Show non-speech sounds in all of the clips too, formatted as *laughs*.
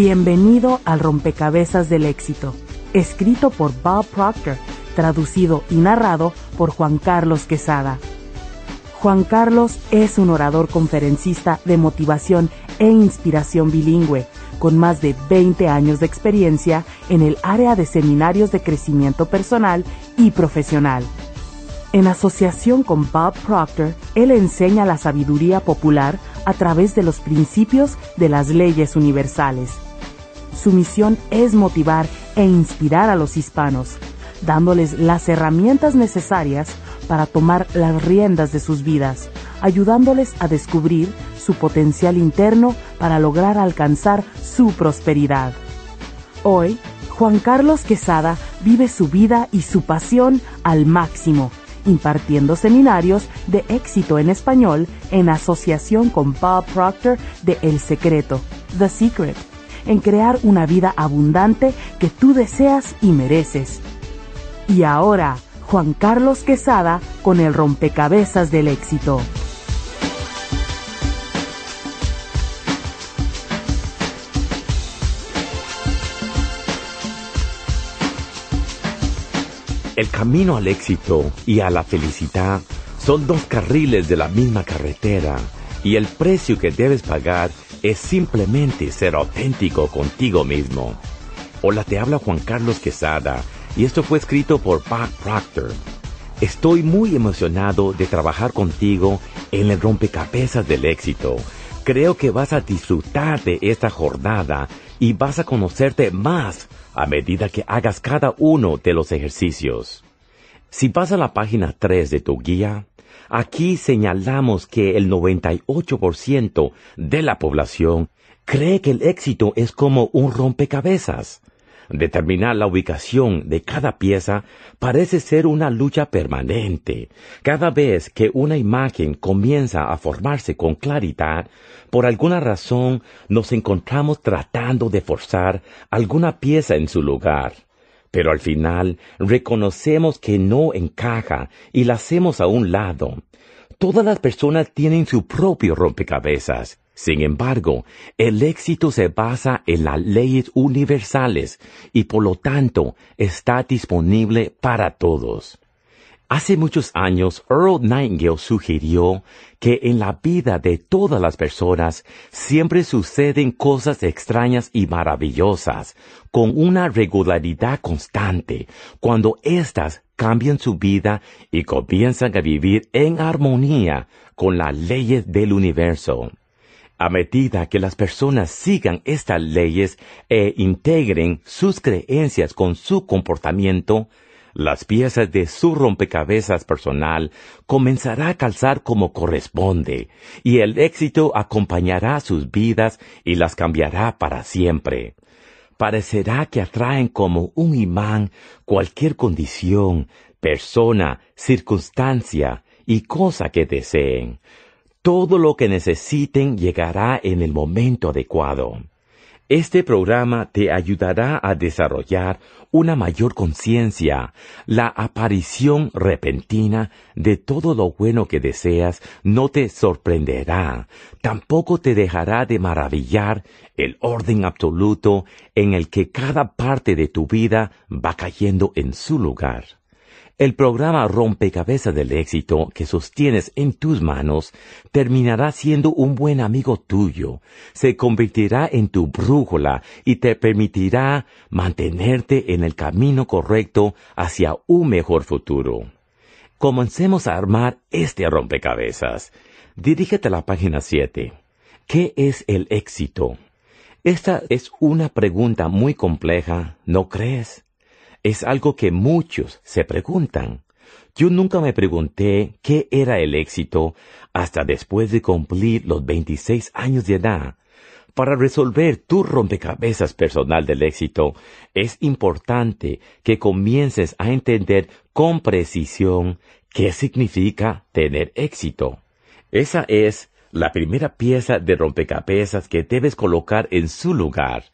Bienvenido al rompecabezas del éxito, escrito por Bob Proctor, traducido y narrado por Juan Carlos Quesada. Juan Carlos es un orador conferencista de motivación e inspiración bilingüe, con más de 20 años de experiencia en el área de seminarios de crecimiento personal y profesional. En asociación con Bob Proctor, él enseña la sabiduría popular a través de los principios de las leyes universales. Su misión es motivar e inspirar a los hispanos, dándoles las herramientas necesarias para tomar las riendas de sus vidas, ayudándoles a descubrir su potencial interno para lograr alcanzar su prosperidad. Hoy, Juan Carlos Quesada vive su vida y su pasión al máximo impartiendo seminarios de éxito en español en asociación con Bob Proctor de El Secreto, The Secret, en crear una vida abundante que tú deseas y mereces. Y ahora, Juan Carlos Quesada con el rompecabezas del éxito. El camino al éxito y a la felicidad son dos carriles de la misma carretera y el precio que debes pagar es simplemente ser auténtico contigo mismo. Hola, te habla Juan Carlos Quesada y esto fue escrito por Bob Proctor. Estoy muy emocionado de trabajar contigo en el rompecabezas del éxito. Creo que vas a disfrutar de esta jornada y vas a conocerte más a medida que hagas cada uno de los ejercicios. Si vas a la página 3 de tu guía, aquí señalamos que el 98% de la población cree que el éxito es como un rompecabezas. Determinar la ubicación de cada pieza parece ser una lucha permanente. Cada vez que una imagen comienza a formarse con claridad, por alguna razón nos encontramos tratando de forzar alguna pieza en su lugar. Pero al final reconocemos que no encaja y la hacemos a un lado. Todas las personas tienen su propio rompecabezas sin embargo, el éxito se basa en las leyes universales y por lo tanto está disponible para todos. Hace muchos años, Earl Nightingale sugirió que en la vida de todas las personas siempre suceden cosas extrañas y maravillosas, con una regularidad constante, cuando éstas cambian su vida y comienzan a vivir en armonía con las leyes del universo. A medida que las personas sigan estas leyes e integren sus creencias con su comportamiento, las piezas de su rompecabezas personal comenzará a calzar como corresponde, y el éxito acompañará sus vidas y las cambiará para siempre. Parecerá que atraen como un imán cualquier condición, persona, circunstancia y cosa que deseen, todo lo que necesiten llegará en el momento adecuado. Este programa te ayudará a desarrollar una mayor conciencia. La aparición repentina de todo lo bueno que deseas no te sorprenderá. Tampoco te dejará de maravillar el orden absoluto en el que cada parte de tu vida va cayendo en su lugar. El programa rompecabezas del éxito que sostienes en tus manos terminará siendo un buen amigo tuyo, se convertirá en tu brújula y te permitirá mantenerte en el camino correcto hacia un mejor futuro. Comencemos a armar este rompecabezas. Dirígete a la página 7. ¿Qué es el éxito? Esta es una pregunta muy compleja, ¿no crees? Es algo que muchos se preguntan. Yo nunca me pregunté qué era el éxito hasta después de cumplir los 26 años de edad. Para resolver tu rompecabezas personal del éxito, es importante que comiences a entender con precisión qué significa tener éxito. Esa es la primera pieza de rompecabezas que debes colocar en su lugar.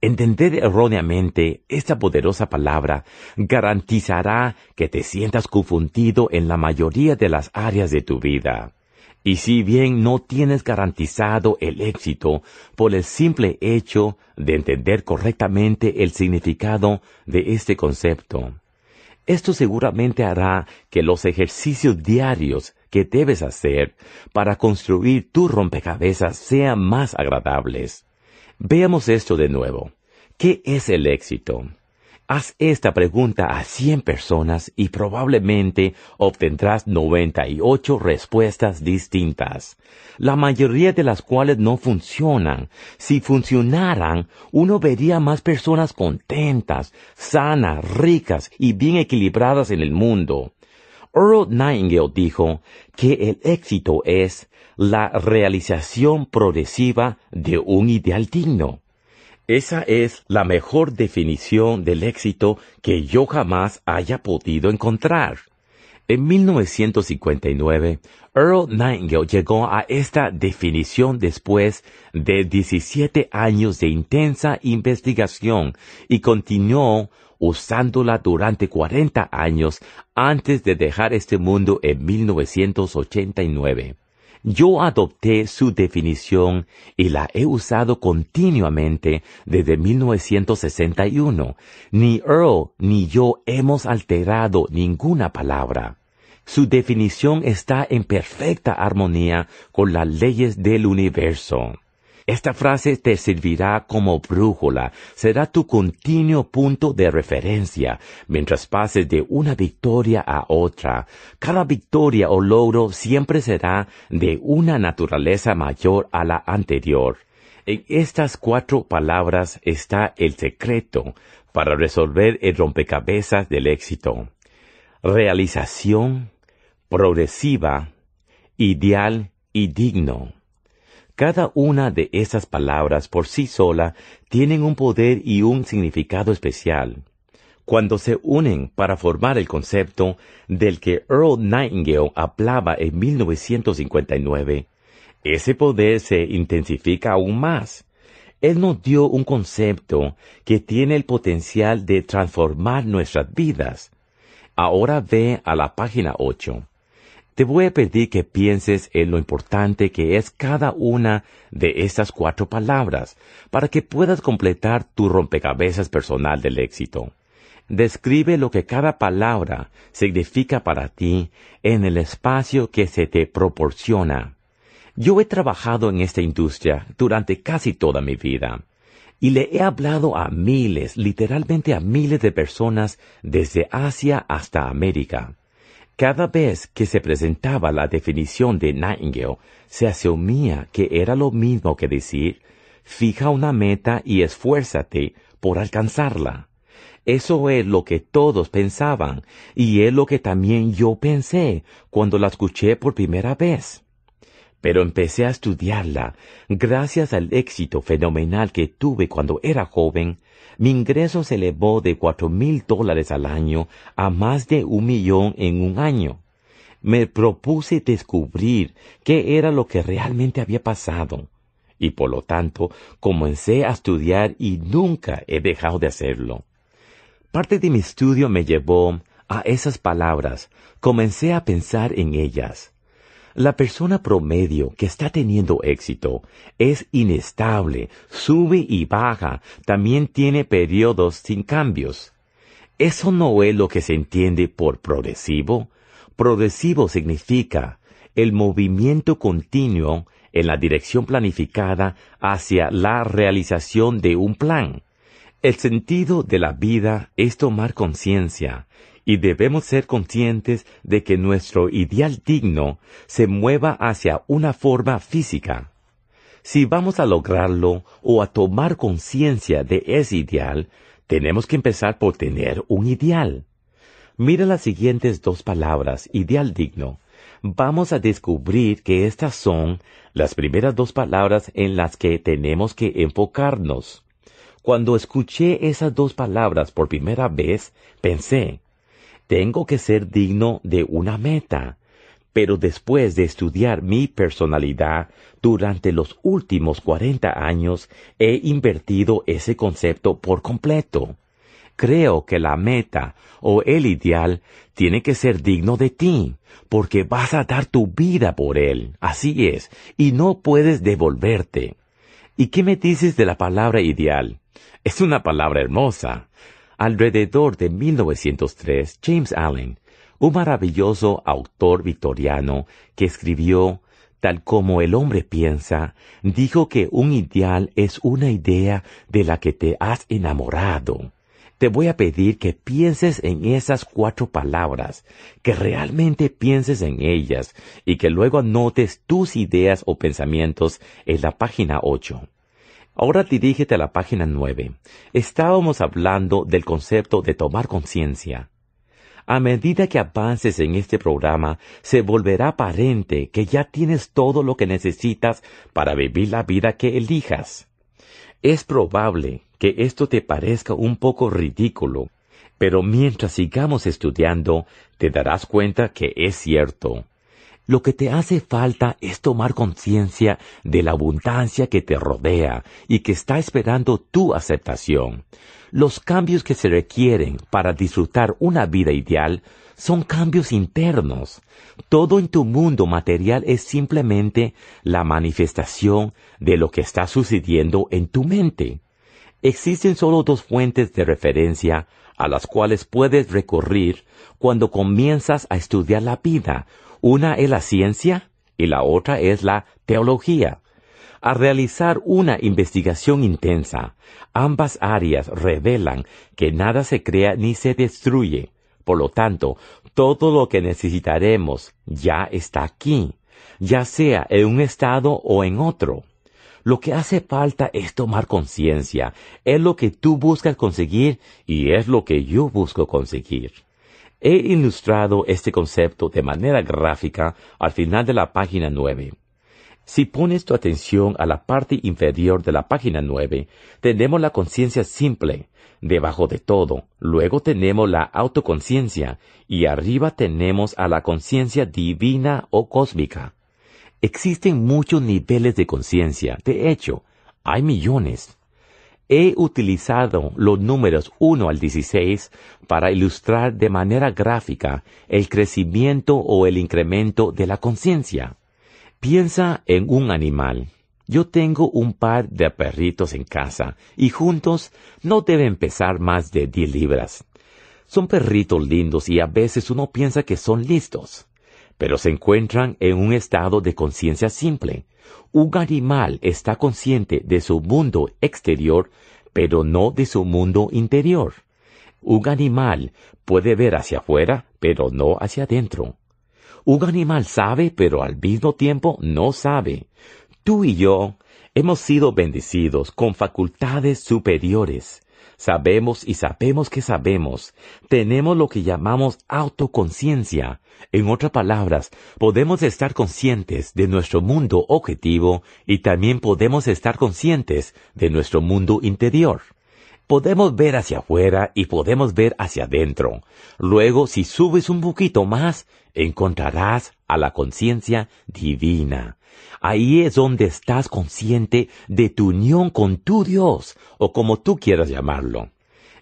Entender erróneamente esta poderosa palabra garantizará que te sientas confundido en la mayoría de las áreas de tu vida. Y si bien no tienes garantizado el éxito por el simple hecho de entender correctamente el significado de este concepto, esto seguramente hará que los ejercicios diarios que debes hacer para construir tu rompecabezas sean más agradables. Veamos esto de nuevo. ¿Qué es el éxito? Haz esta pregunta a 100 personas y probablemente obtendrás 98 respuestas distintas, la mayoría de las cuales no funcionan. Si funcionaran, uno vería más personas contentas, sanas, ricas y bien equilibradas en el mundo. Earl Nightingale dijo que el éxito es la realización progresiva de un ideal digno. Esa es la mejor definición del éxito que yo jamás haya podido encontrar. En 1959, Earl Nightingale llegó a esta definición después de 17 años de intensa investigación y continuó usándola durante 40 años antes de dejar este mundo en 1989. Yo adopté su definición y la he usado continuamente desde 1961. Ni Earl ni yo hemos alterado ninguna palabra. Su definición está en perfecta armonía con las leyes del universo. Esta frase te servirá como brújula, será tu continuo punto de referencia mientras pases de una victoria a otra. Cada victoria o logro siempre será de una naturaleza mayor a la anterior. En estas cuatro palabras está el secreto para resolver el rompecabezas del éxito. Realización, progresiva, ideal y digno. Cada una de esas palabras por sí sola tienen un poder y un significado especial. Cuando se unen para formar el concepto del que Earl Nightingale hablaba en 1959, ese poder se intensifica aún más. Él nos dio un concepto que tiene el potencial de transformar nuestras vidas. Ahora ve a la página 8 te voy a pedir que pienses en lo importante que es cada una de estas cuatro palabras para que puedas completar tu rompecabezas personal del éxito. Describe lo que cada palabra significa para ti en el espacio que se te proporciona. Yo he trabajado en esta industria durante casi toda mi vida y le he hablado a miles, literalmente a miles de personas desde Asia hasta América. Cada vez que se presentaba la definición de Nightingale, se asumía que era lo mismo que decir, fija una meta y esfuérzate por alcanzarla. Eso es lo que todos pensaban, y es lo que también yo pensé cuando la escuché por primera vez. Pero empecé a estudiarla gracias al éxito fenomenal que tuve cuando era joven mi ingreso se elevó de cuatro mil dólares al año a más de un millón en un año. Me propuse descubrir qué era lo que realmente había pasado, y por lo tanto comencé a estudiar y nunca he dejado de hacerlo. Parte de mi estudio me llevó a esas palabras, comencé a pensar en ellas. La persona promedio que está teniendo éxito es inestable, sube y baja, también tiene periodos sin cambios. Eso no es lo que se entiende por progresivo. Progresivo significa el movimiento continuo en la dirección planificada hacia la realización de un plan. El sentido de la vida es tomar conciencia y debemos ser conscientes de que nuestro ideal digno se mueva hacia una forma física. Si vamos a lograrlo o a tomar conciencia de ese ideal, tenemos que empezar por tener un ideal. Mira las siguientes dos palabras, ideal digno. Vamos a descubrir que estas son las primeras dos palabras en las que tenemos que enfocarnos. Cuando escuché esas dos palabras por primera vez, pensé, tengo que ser digno de una meta. Pero después de estudiar mi personalidad durante los últimos cuarenta años, he invertido ese concepto por completo. Creo que la meta o el ideal tiene que ser digno de ti, porque vas a dar tu vida por él. Así es, y no puedes devolverte. ¿Y qué me dices de la palabra ideal? Es una palabra hermosa. Alrededor de 1903, James Allen, un maravilloso autor victoriano que escribió tal como el hombre piensa, dijo que un ideal es una idea de la que te has enamorado. Te voy a pedir que pienses en esas cuatro palabras, que realmente pienses en ellas y que luego anotes tus ideas o pensamientos en la página 8. Ahora dirígete a la página 9. Estábamos hablando del concepto de tomar conciencia. A medida que avances en este programa, se volverá aparente que ya tienes todo lo que necesitas para vivir la vida que elijas. Es probable que esto te parezca un poco ridículo, pero mientras sigamos estudiando, te darás cuenta que es cierto. Lo que te hace falta es tomar conciencia de la abundancia que te rodea y que está esperando tu aceptación. Los cambios que se requieren para disfrutar una vida ideal son cambios internos. Todo en tu mundo material es simplemente la manifestación de lo que está sucediendo en tu mente. Existen solo dos fuentes de referencia a las cuales puedes recurrir cuando comienzas a estudiar la vida. Una es la ciencia y la otra es la teología. A realizar una investigación intensa, ambas áreas revelan que nada se crea ni se destruye. Por lo tanto, todo lo que necesitaremos ya está aquí, ya sea en un estado o en otro. Lo que hace falta es tomar conciencia. Es lo que tú buscas conseguir y es lo que yo busco conseguir. He ilustrado este concepto de manera gráfica al final de la página 9. Si pones tu atención a la parte inferior de la página 9, tenemos la conciencia simple, debajo de todo, luego tenemos la autoconciencia y arriba tenemos a la conciencia divina o cósmica. Existen muchos niveles de conciencia, de hecho, hay millones. He utilizado los números 1 al 16 para ilustrar de manera gráfica el crecimiento o el incremento de la conciencia. Piensa en un animal. Yo tengo un par de perritos en casa y juntos no deben pesar más de 10 libras. Son perritos lindos y a veces uno piensa que son listos, pero se encuentran en un estado de conciencia simple. Un animal está consciente de su mundo exterior, pero no de su mundo interior. Un animal puede ver hacia afuera, pero no hacia adentro. Un animal sabe, pero al mismo tiempo no sabe. Tú y yo hemos sido bendecidos con facultades superiores. Sabemos y sabemos que sabemos. Tenemos lo que llamamos autoconciencia. En otras palabras, podemos estar conscientes de nuestro mundo objetivo y también podemos estar conscientes de nuestro mundo interior. Podemos ver hacia afuera y podemos ver hacia adentro. Luego, si subes un poquito más, encontrarás a la conciencia divina. Ahí es donde estás consciente de tu unión con tu Dios, o como tú quieras llamarlo.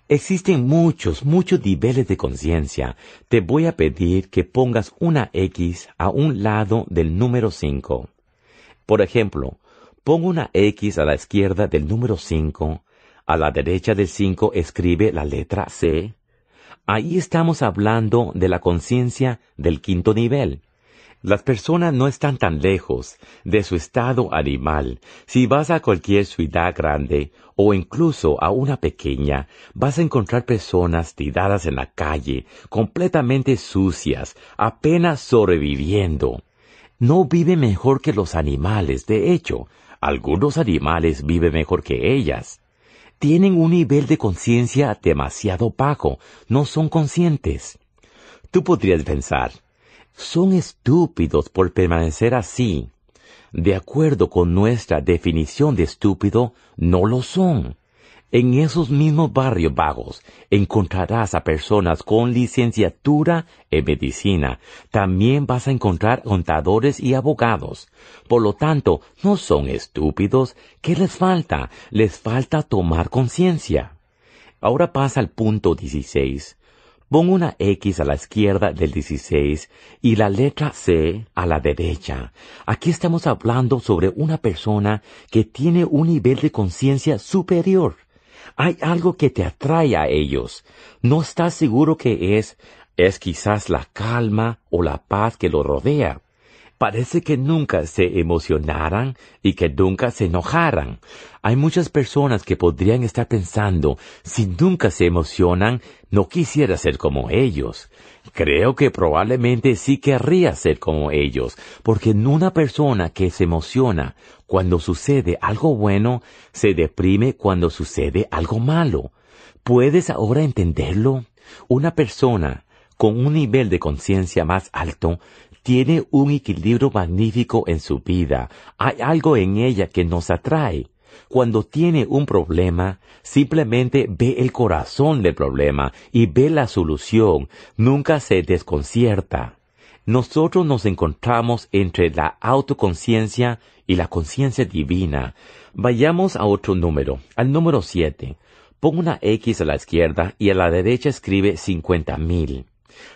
Existen muchos, muchos niveles de conciencia. Te voy a pedir que pongas una X a un lado del número 5. Por ejemplo, pongo una X a la izquierda del número 5 a la derecha del 5 escribe la letra C. Ahí estamos hablando de la conciencia del quinto nivel. Las personas no están tan lejos de su estado animal. Si vas a cualquier ciudad grande o incluso a una pequeña, vas a encontrar personas tiradas en la calle, completamente sucias, apenas sobreviviendo. No vive mejor que los animales, de hecho, algunos animales viven mejor que ellas tienen un nivel de conciencia demasiado bajo, no son conscientes. Tú podrías pensar, son estúpidos por permanecer así. De acuerdo con nuestra definición de estúpido, no lo son. En esos mismos barrios vagos encontrarás a personas con licenciatura en medicina. También vas a encontrar contadores y abogados. Por lo tanto, no son estúpidos. ¿Qué les falta? Les falta tomar conciencia. Ahora pasa al punto 16. Pon una X a la izquierda del 16 y la letra C a la derecha. Aquí estamos hablando sobre una persona que tiene un nivel de conciencia superior. Hay algo que te atrae a ellos. No estás seguro que es, es quizás la calma o la paz que lo rodea. Parece que nunca se emocionaran y que nunca se enojaran. Hay muchas personas que podrían estar pensando, si nunca se emocionan, no quisiera ser como ellos. Creo que probablemente sí querría ser como ellos, porque en una persona que se emociona cuando sucede algo bueno, se deprime cuando sucede algo malo. ¿Puedes ahora entenderlo? Una persona con un nivel de conciencia más alto tiene un equilibrio magnífico en su vida. Hay algo en ella que nos atrae. Cuando tiene un problema, simplemente ve el corazón del problema y ve la solución. Nunca se desconcierta. Nosotros nos encontramos entre la autoconciencia y la conciencia divina. Vayamos a otro número, al número siete. Ponga una X a la izquierda y a la derecha escribe cincuenta mil.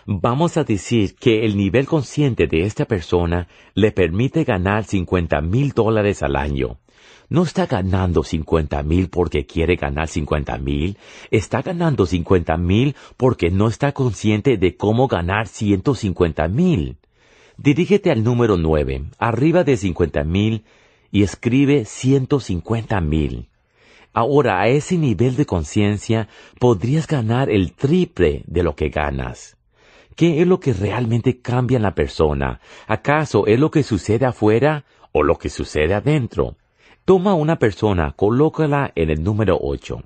Vamos a decir que el nivel consciente de esta persona le permite ganar cincuenta mil dólares al año. No está ganando cincuenta mil porque quiere ganar cincuenta mil, está ganando cincuenta mil porque no está consciente de cómo ganar ciento cincuenta mil. Dirígete al número nueve, arriba de cincuenta mil, y escribe ciento cincuenta mil. Ahora, a ese nivel de conciencia, podrías ganar el triple de lo que ganas. ¿Qué es lo que realmente cambia en la persona? ¿Acaso es lo que sucede afuera o lo que sucede adentro? Toma una persona, colócala en el número 8.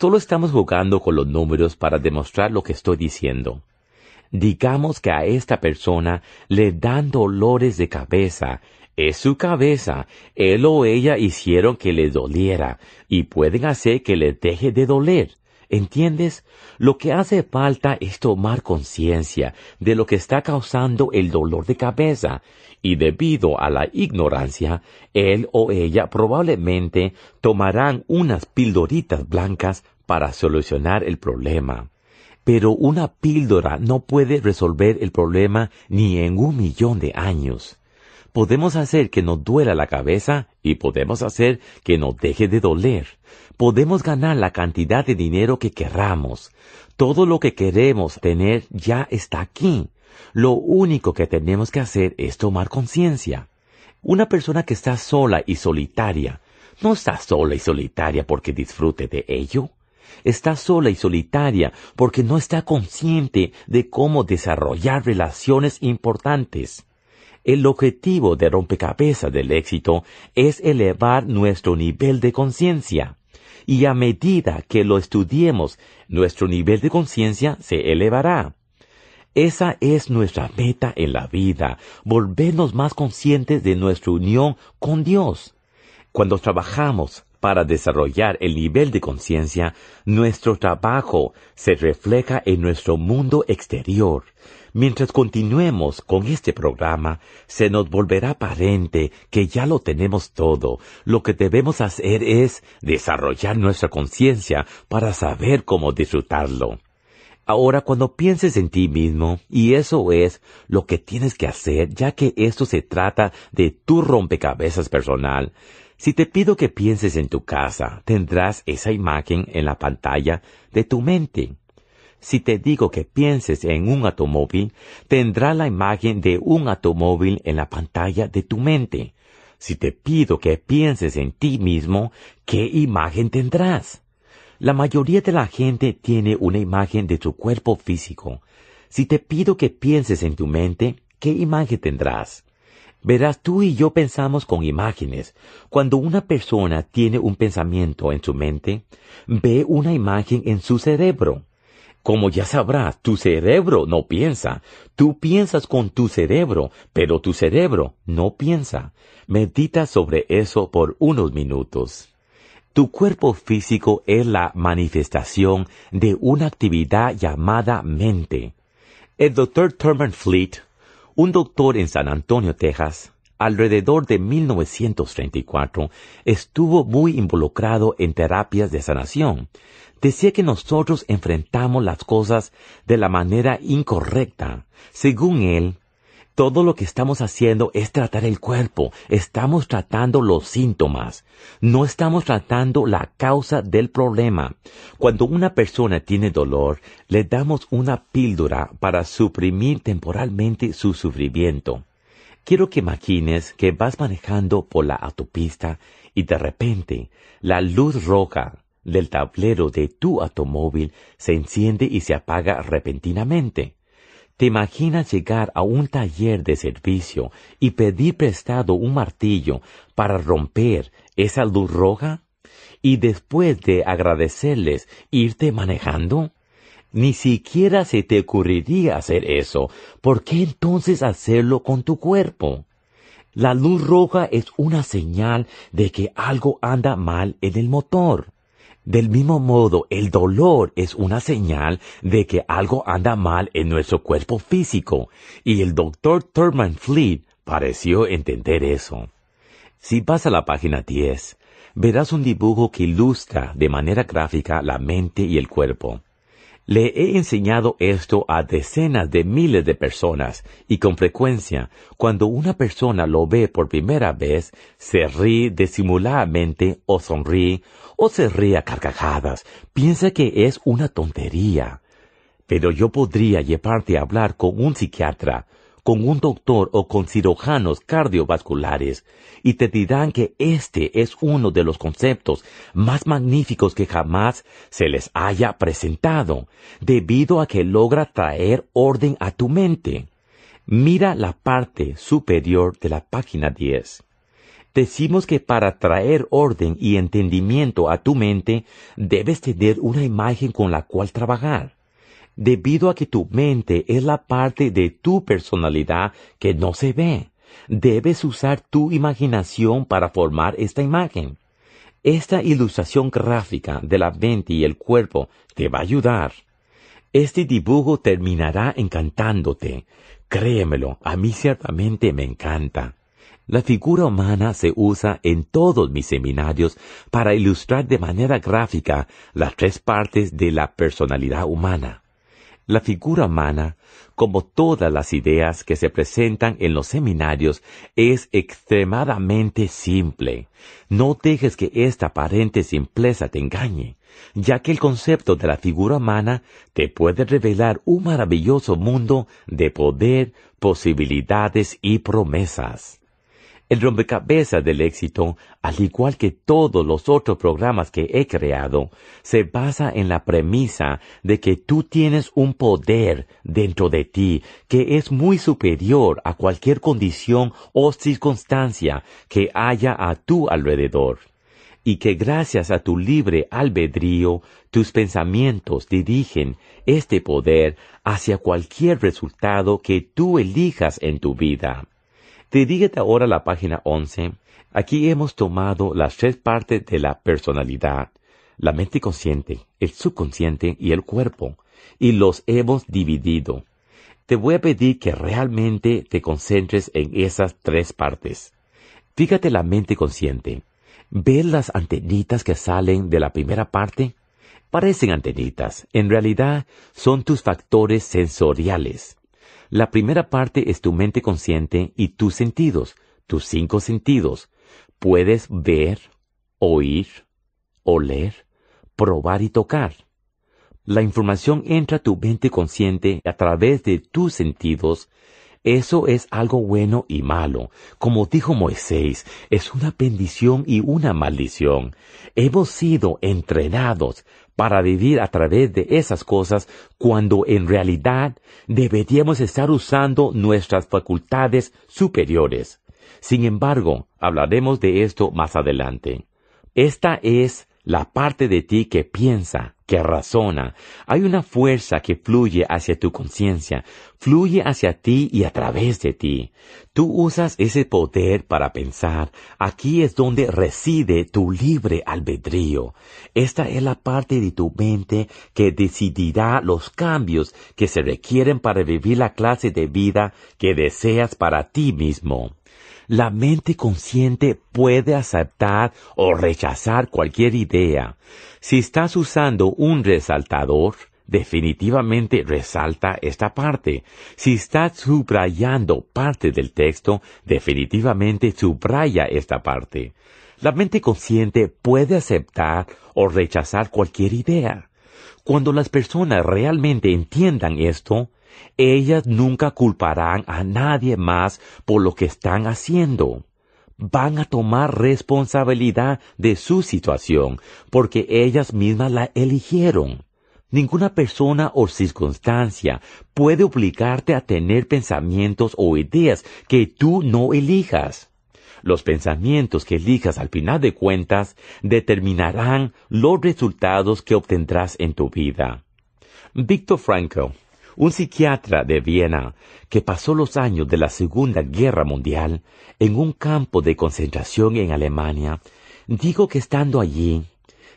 Solo estamos jugando con los números para demostrar lo que estoy diciendo. Digamos que a esta persona le dan dolores de cabeza. Es su cabeza. Él o ella hicieron que le doliera y pueden hacer que le deje de doler. ¿Entiendes? Lo que hace falta es tomar conciencia de lo que está causando el dolor de cabeza, y debido a la ignorancia, él o ella probablemente tomarán unas pildoritas blancas para solucionar el problema. Pero una píldora no puede resolver el problema ni en un millón de años. Podemos hacer que nos duela la cabeza y podemos hacer que nos deje de doler. Podemos ganar la cantidad de dinero que querramos. Todo lo que queremos tener ya está aquí. Lo único que tenemos que hacer es tomar conciencia. Una persona que está sola y solitaria, no está sola y solitaria porque disfrute de ello. Está sola y solitaria porque no está consciente de cómo desarrollar relaciones importantes. El objetivo de rompecabezas del éxito es elevar nuestro nivel de conciencia. Y a medida que lo estudiemos, nuestro nivel de conciencia se elevará. Esa es nuestra meta en la vida, volvernos más conscientes de nuestra unión con Dios. Cuando trabajamos para desarrollar el nivel de conciencia, nuestro trabajo se refleja en nuestro mundo exterior. Mientras continuemos con este programa, se nos volverá aparente que ya lo tenemos todo. Lo que debemos hacer es desarrollar nuestra conciencia para saber cómo disfrutarlo. Ahora, cuando pienses en ti mismo, y eso es lo que tienes que hacer, ya que esto se trata de tu rompecabezas personal, si te pido que pienses en tu casa, tendrás esa imagen en la pantalla de tu mente. Si te digo que pienses en un automóvil, tendrá la imagen de un automóvil en la pantalla de tu mente. Si te pido que pienses en ti mismo, ¿qué imagen tendrás? La mayoría de la gente tiene una imagen de tu cuerpo físico. Si te pido que pienses en tu mente, ¿qué imagen tendrás? Verás, tú y yo pensamos con imágenes. Cuando una persona tiene un pensamiento en su mente, ve una imagen en su cerebro. Como ya sabrás, tu cerebro no piensa. Tú piensas con tu cerebro, pero tu cerebro no piensa. Medita sobre eso por unos minutos. Tu cuerpo físico es la manifestación de una actividad llamada mente. El doctor Thurman Fleet un doctor en San Antonio, Texas, alrededor de 1934, estuvo muy involucrado en terapias de sanación. Decía que nosotros enfrentamos las cosas de la manera incorrecta. Según él, todo lo que estamos haciendo es tratar el cuerpo, estamos tratando los síntomas, no estamos tratando la causa del problema. Cuando una persona tiene dolor, le damos una píldora para suprimir temporalmente su sufrimiento. Quiero que imagines que vas manejando por la autopista y de repente la luz roja del tablero de tu automóvil se enciende y se apaga repentinamente. ¿Te imaginas llegar a un taller de servicio y pedir prestado un martillo para romper esa luz roja? Y después de agradecerles, irte manejando? Ni siquiera se te ocurriría hacer eso. ¿Por qué entonces hacerlo con tu cuerpo? La luz roja es una señal de que algo anda mal en el motor. Del mismo modo, el dolor es una señal de que algo anda mal en nuestro cuerpo físico, y el doctor Thurman Fleet pareció entender eso. Si vas a la página 10, verás un dibujo que ilustra de manera gráfica la mente y el cuerpo. Le he enseñado esto a decenas de miles de personas y con frecuencia, cuando una persona lo ve por primera vez, se ríe disimuladamente o sonríe o se ríe a carcajadas, piensa que es una tontería. Pero yo podría llevarte a hablar con un psiquiatra, con un doctor o con cirujanos cardiovasculares, y te dirán que este es uno de los conceptos más magníficos que jamás se les haya presentado, debido a que logra traer orden a tu mente. Mira la parte superior de la página 10 decimos que para traer orden y entendimiento a tu mente debes tener una imagen con la cual trabajar. Debido a que tu mente es la parte de tu personalidad que no se ve, debes usar tu imaginación para formar esta imagen. Esta ilustración gráfica de la mente y el cuerpo te va a ayudar. Este dibujo terminará encantándote. Créemelo, a mí ciertamente me encanta. La figura humana se usa en todos mis seminarios para ilustrar de manera gráfica las tres partes de la personalidad humana. La figura humana, como todas las ideas que se presentan en los seminarios, es extremadamente simple. No dejes que esta aparente simpleza te engañe, ya que el concepto de la figura humana te puede revelar un maravilloso mundo de poder, posibilidades y promesas. El rompecabezas del éxito, al igual que todos los otros programas que he creado, se basa en la premisa de que tú tienes un poder dentro de ti que es muy superior a cualquier condición o circunstancia que haya a tu alrededor y que gracias a tu libre albedrío tus pensamientos dirigen este poder hacia cualquier resultado que tú elijas en tu vida. Dirígete ahora la página 11. Aquí hemos tomado las tres partes de la personalidad, la mente consciente, el subconsciente y el cuerpo, y los hemos dividido. Te voy a pedir que realmente te concentres en esas tres partes. Fíjate la mente consciente. ¿Ves las antenitas que salen de la primera parte? Parecen antenitas. En realidad son tus factores sensoriales. La primera parte es tu mente consciente y tus sentidos, tus cinco sentidos. Puedes ver, oír, oler, probar y tocar. La información entra a tu mente consciente a través de tus sentidos. Eso es algo bueno y malo. Como dijo Moisés, es una bendición y una maldición. Hemos sido entrenados para vivir a través de esas cosas cuando en realidad deberíamos estar usando nuestras facultades superiores. Sin embargo, hablaremos de esto más adelante. Esta es la parte de ti que piensa, que razona. Hay una fuerza que fluye hacia tu conciencia, fluye hacia ti y a través de ti. Tú usas ese poder para pensar. Aquí es donde reside tu libre albedrío. Esta es la parte de tu mente que decidirá los cambios que se requieren para vivir la clase de vida que deseas para ti mismo. La mente consciente puede aceptar o rechazar cualquier idea. Si estás usando un resaltador, definitivamente resalta esta parte. Si estás subrayando parte del texto, definitivamente subraya esta parte. La mente consciente puede aceptar o rechazar cualquier idea. Cuando las personas realmente entiendan esto, ellas nunca culparán a nadie más por lo que están haciendo. Van a tomar responsabilidad de su situación porque ellas mismas la eligieron. Ninguna persona o circunstancia puede obligarte a tener pensamientos o ideas que tú no elijas. Los pensamientos que elijas al final de cuentas determinarán los resultados que obtendrás en tu vida. Víctor Frankl, un psiquiatra de Viena que pasó los años de la Segunda Guerra Mundial en un campo de concentración en Alemania, dijo que estando allí,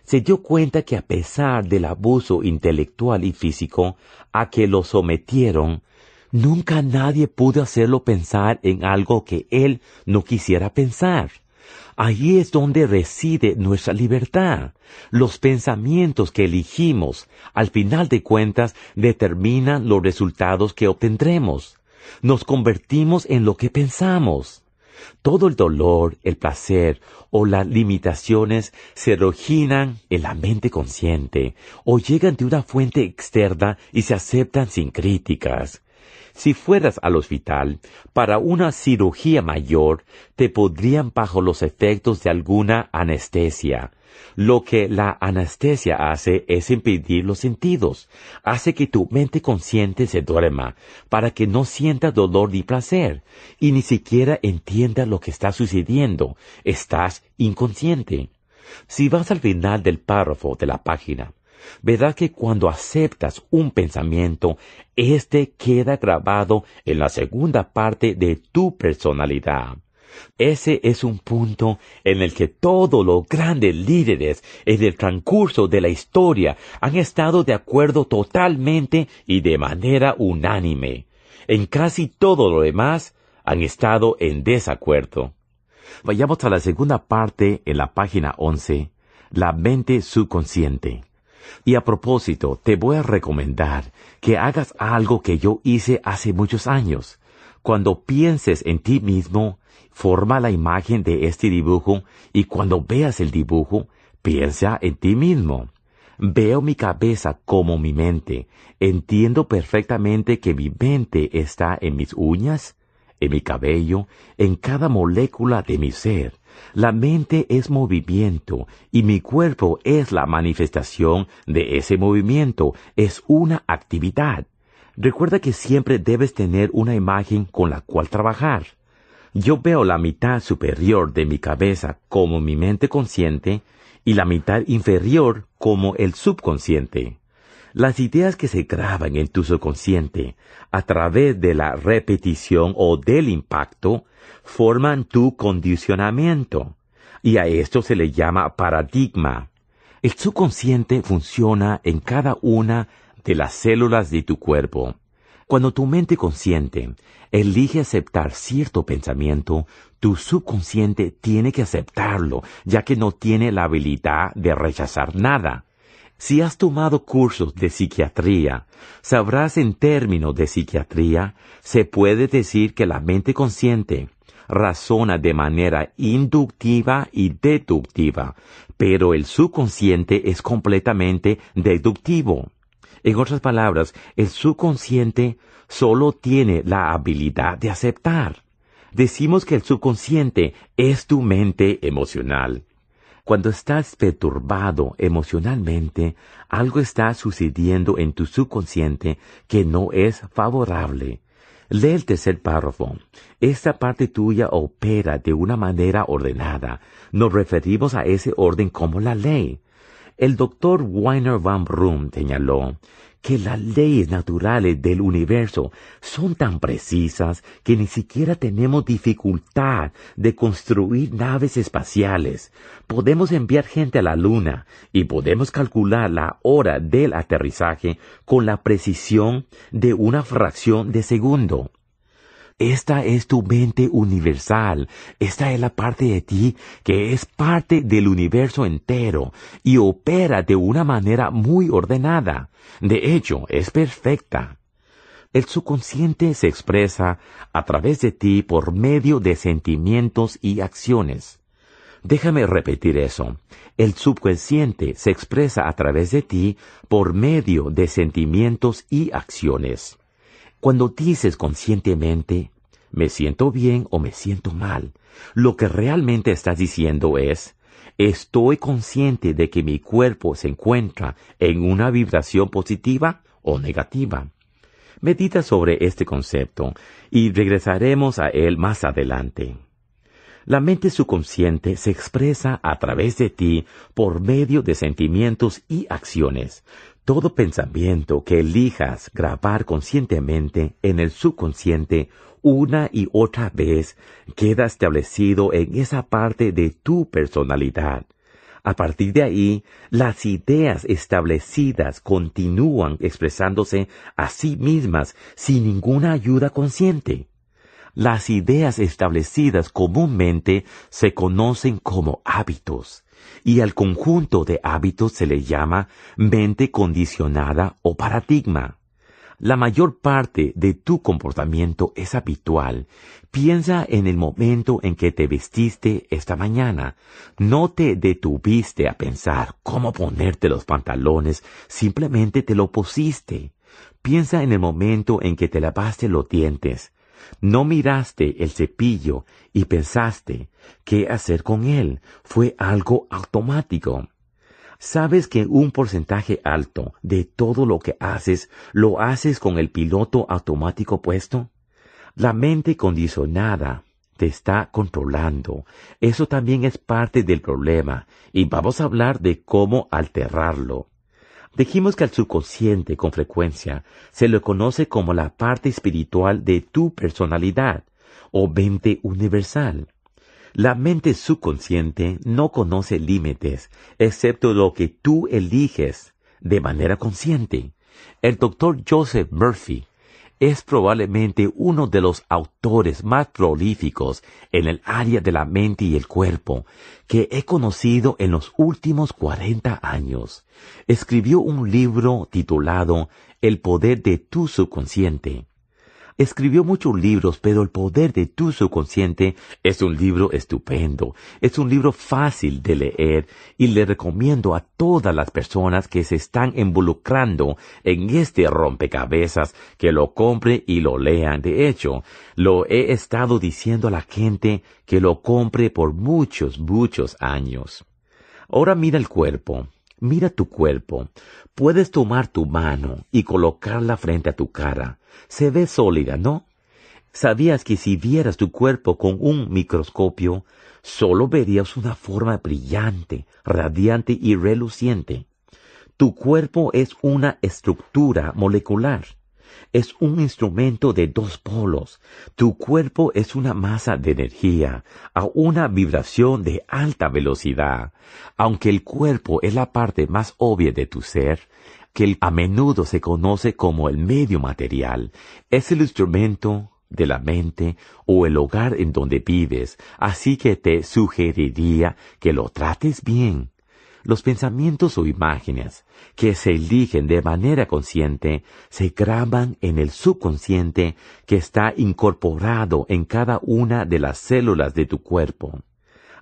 se dio cuenta que a pesar del abuso intelectual y físico a que lo sometieron, nunca nadie pudo hacerlo pensar en algo que él no quisiera pensar. Allí es donde reside nuestra libertad. Los pensamientos que elegimos, al final de cuentas, determinan los resultados que obtendremos. Nos convertimos en lo que pensamos. Todo el dolor, el placer o las limitaciones se originan en la mente consciente o llegan de una fuente externa y se aceptan sin críticas. Si fueras al hospital para una cirugía mayor, te podrían bajo los efectos de alguna anestesia. Lo que la anestesia hace es impedir los sentidos, hace que tu mente consciente se duerma, para que no sienta dolor ni placer, y ni siquiera entienda lo que está sucediendo. Estás inconsciente. Si vas al final del párrafo de la página, verás que cuando aceptas un pensamiento, éste queda grabado en la segunda parte de tu personalidad. Ese es un punto en el que todos los grandes líderes en el transcurso de la historia han estado de acuerdo totalmente y de manera unánime. En casi todo lo demás han estado en desacuerdo. Vayamos a la segunda parte en la página 11, la mente subconsciente. Y a propósito, te voy a recomendar que hagas algo que yo hice hace muchos años. Cuando pienses en ti mismo, forma la imagen de este dibujo y cuando veas el dibujo, piensa en ti mismo. Veo mi cabeza como mi mente. Entiendo perfectamente que mi mente está en mis uñas, en mi cabello, en cada molécula de mi ser. La mente es movimiento y mi cuerpo es la manifestación de ese movimiento, es una actividad. Recuerda que siempre debes tener una imagen con la cual trabajar. Yo veo la mitad superior de mi cabeza como mi mente consciente y la mitad inferior como el subconsciente. Las ideas que se graban en tu subconsciente a través de la repetición o del impacto forman tu condicionamiento y a esto se le llama paradigma. El subconsciente funciona en cada una de las células de tu cuerpo. Cuando tu mente consciente elige aceptar cierto pensamiento, tu subconsciente tiene que aceptarlo, ya que no tiene la habilidad de rechazar nada. Si has tomado cursos de psiquiatría, sabrás en términos de psiquiatría, se puede decir que la mente consciente razona de manera inductiva y deductiva, pero el subconsciente es completamente deductivo. En otras palabras, el subconsciente solo tiene la habilidad de aceptar. Decimos que el subconsciente es tu mente emocional. Cuando estás perturbado emocionalmente, algo está sucediendo en tu subconsciente que no es favorable. Lee el tercer párrafo. Esta parte tuya opera de una manera ordenada. Nos referimos a ese orden como la ley. El doctor Weiner van Brum señaló que las leyes naturales del universo son tan precisas que ni siquiera tenemos dificultad de construir naves espaciales. Podemos enviar gente a la Luna y podemos calcular la hora del aterrizaje con la precisión de una fracción de segundo. Esta es tu mente universal. Esta es la parte de ti que es parte del universo entero y opera de una manera muy ordenada. De hecho, es perfecta. El subconsciente se expresa a través de ti por medio de sentimientos y acciones. Déjame repetir eso. El subconsciente se expresa a través de ti por medio de sentimientos y acciones. Cuando dices conscientemente, me siento bien o me siento mal, lo que realmente estás diciendo es, estoy consciente de que mi cuerpo se encuentra en una vibración positiva o negativa. Medita sobre este concepto y regresaremos a él más adelante. La mente subconsciente se expresa a través de ti por medio de sentimientos y acciones, todo pensamiento que elijas grabar conscientemente en el subconsciente una y otra vez queda establecido en esa parte de tu personalidad. A partir de ahí, las ideas establecidas continúan expresándose a sí mismas sin ninguna ayuda consciente. Las ideas establecidas comúnmente se conocen como hábitos y al conjunto de hábitos se le llama mente condicionada o paradigma. La mayor parte de tu comportamiento es habitual. Piensa en el momento en que te vestiste esta mañana. No te detuviste a pensar cómo ponerte los pantalones, simplemente te lo pusiste. Piensa en el momento en que te lavaste los dientes. No miraste el cepillo y pensaste qué hacer con él. Fue algo automático. ¿Sabes que un porcentaje alto de todo lo que haces lo haces con el piloto automático puesto? La mente condicionada te está controlando. Eso también es parte del problema y vamos a hablar de cómo alterarlo. Dijimos que al subconsciente con frecuencia se le conoce como la parte espiritual de tu personalidad o mente universal. La mente subconsciente no conoce límites excepto lo que tú eliges de manera consciente. El doctor Joseph Murphy es probablemente uno de los autores más prolíficos en el área de la mente y el cuerpo que he conocido en los últimos cuarenta años. Escribió un libro titulado El poder de tu subconsciente, Escribió muchos libros, pero El poder de tu subconsciente es un libro estupendo, es un libro fácil de leer y le recomiendo a todas las personas que se están involucrando en este rompecabezas que lo compre y lo lean. De hecho, lo he estado diciendo a la gente que lo compre por muchos, muchos años. Ahora mira el cuerpo. Mira tu cuerpo. Puedes tomar tu mano y colocarla frente a tu cara. Se ve sólida, ¿no? ¿Sabías que si vieras tu cuerpo con un microscopio, solo verías una forma brillante, radiante y reluciente? Tu cuerpo es una estructura molecular es un instrumento de dos polos. Tu cuerpo es una masa de energía a una vibración de alta velocidad. Aunque el cuerpo es la parte más obvia de tu ser, que a menudo se conoce como el medio material, es el instrumento de la mente o el hogar en donde vives, así que te sugeriría que lo trates bien. Los pensamientos o imágenes que se eligen de manera consciente se graban en el subconsciente que está incorporado en cada una de las células de tu cuerpo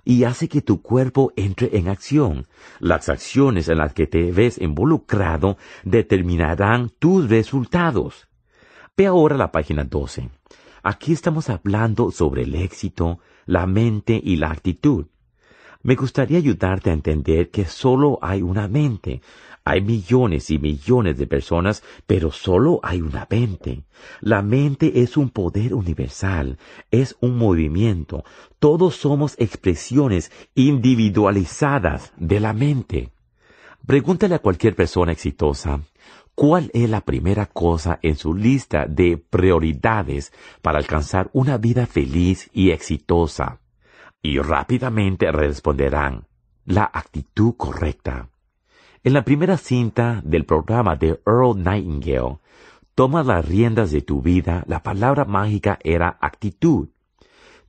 y hace que tu cuerpo entre en acción. Las acciones en las que te ves involucrado determinarán tus resultados. Ve ahora la página 12. Aquí estamos hablando sobre el éxito, la mente y la actitud. Me gustaría ayudarte a entender que solo hay una mente. Hay millones y millones de personas, pero solo hay una mente. La mente es un poder universal, es un movimiento. Todos somos expresiones individualizadas de la mente. Pregúntale a cualquier persona exitosa, ¿cuál es la primera cosa en su lista de prioridades para alcanzar una vida feliz y exitosa? y rápidamente responderán la actitud correcta. En la primera cinta del programa de Earl Nightingale, tomas las riendas de tu vida, la palabra mágica era actitud.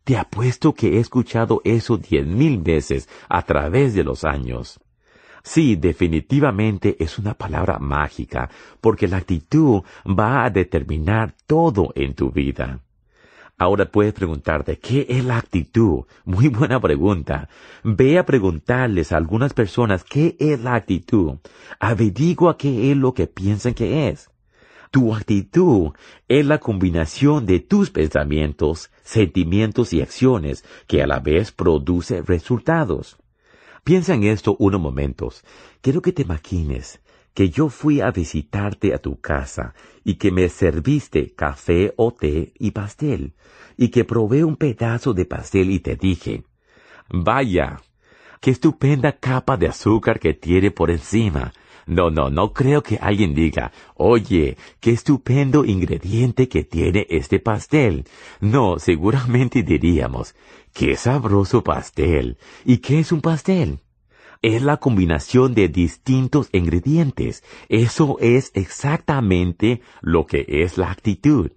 Te apuesto que he escuchado eso diez mil veces a través de los años. Sí, definitivamente es una palabra mágica, porque la actitud va a determinar todo en tu vida. Ahora puedes preguntarte, ¿qué es la actitud? Muy *laughs* buena pregunta. Ve a preguntarles a algunas personas qué es la actitud. Averigua qué es lo que piensan que es. Tu actitud es la combinación de tus pensamientos, sentimientos y acciones que a la vez produce resultados. Piensa en esto unos momentos. Quiero que te imagines que yo fui a visitarte a tu casa y que me serviste café o té y pastel, y que probé un pedazo de pastel y te dije, vaya, qué estupenda capa de azúcar que tiene por encima. No, no, no creo que alguien diga, oye, qué estupendo ingrediente que tiene este pastel. No, seguramente diríamos, qué sabroso pastel. ¿Y qué es un pastel? Es la combinación de distintos ingredientes. Eso es exactamente lo que es la actitud.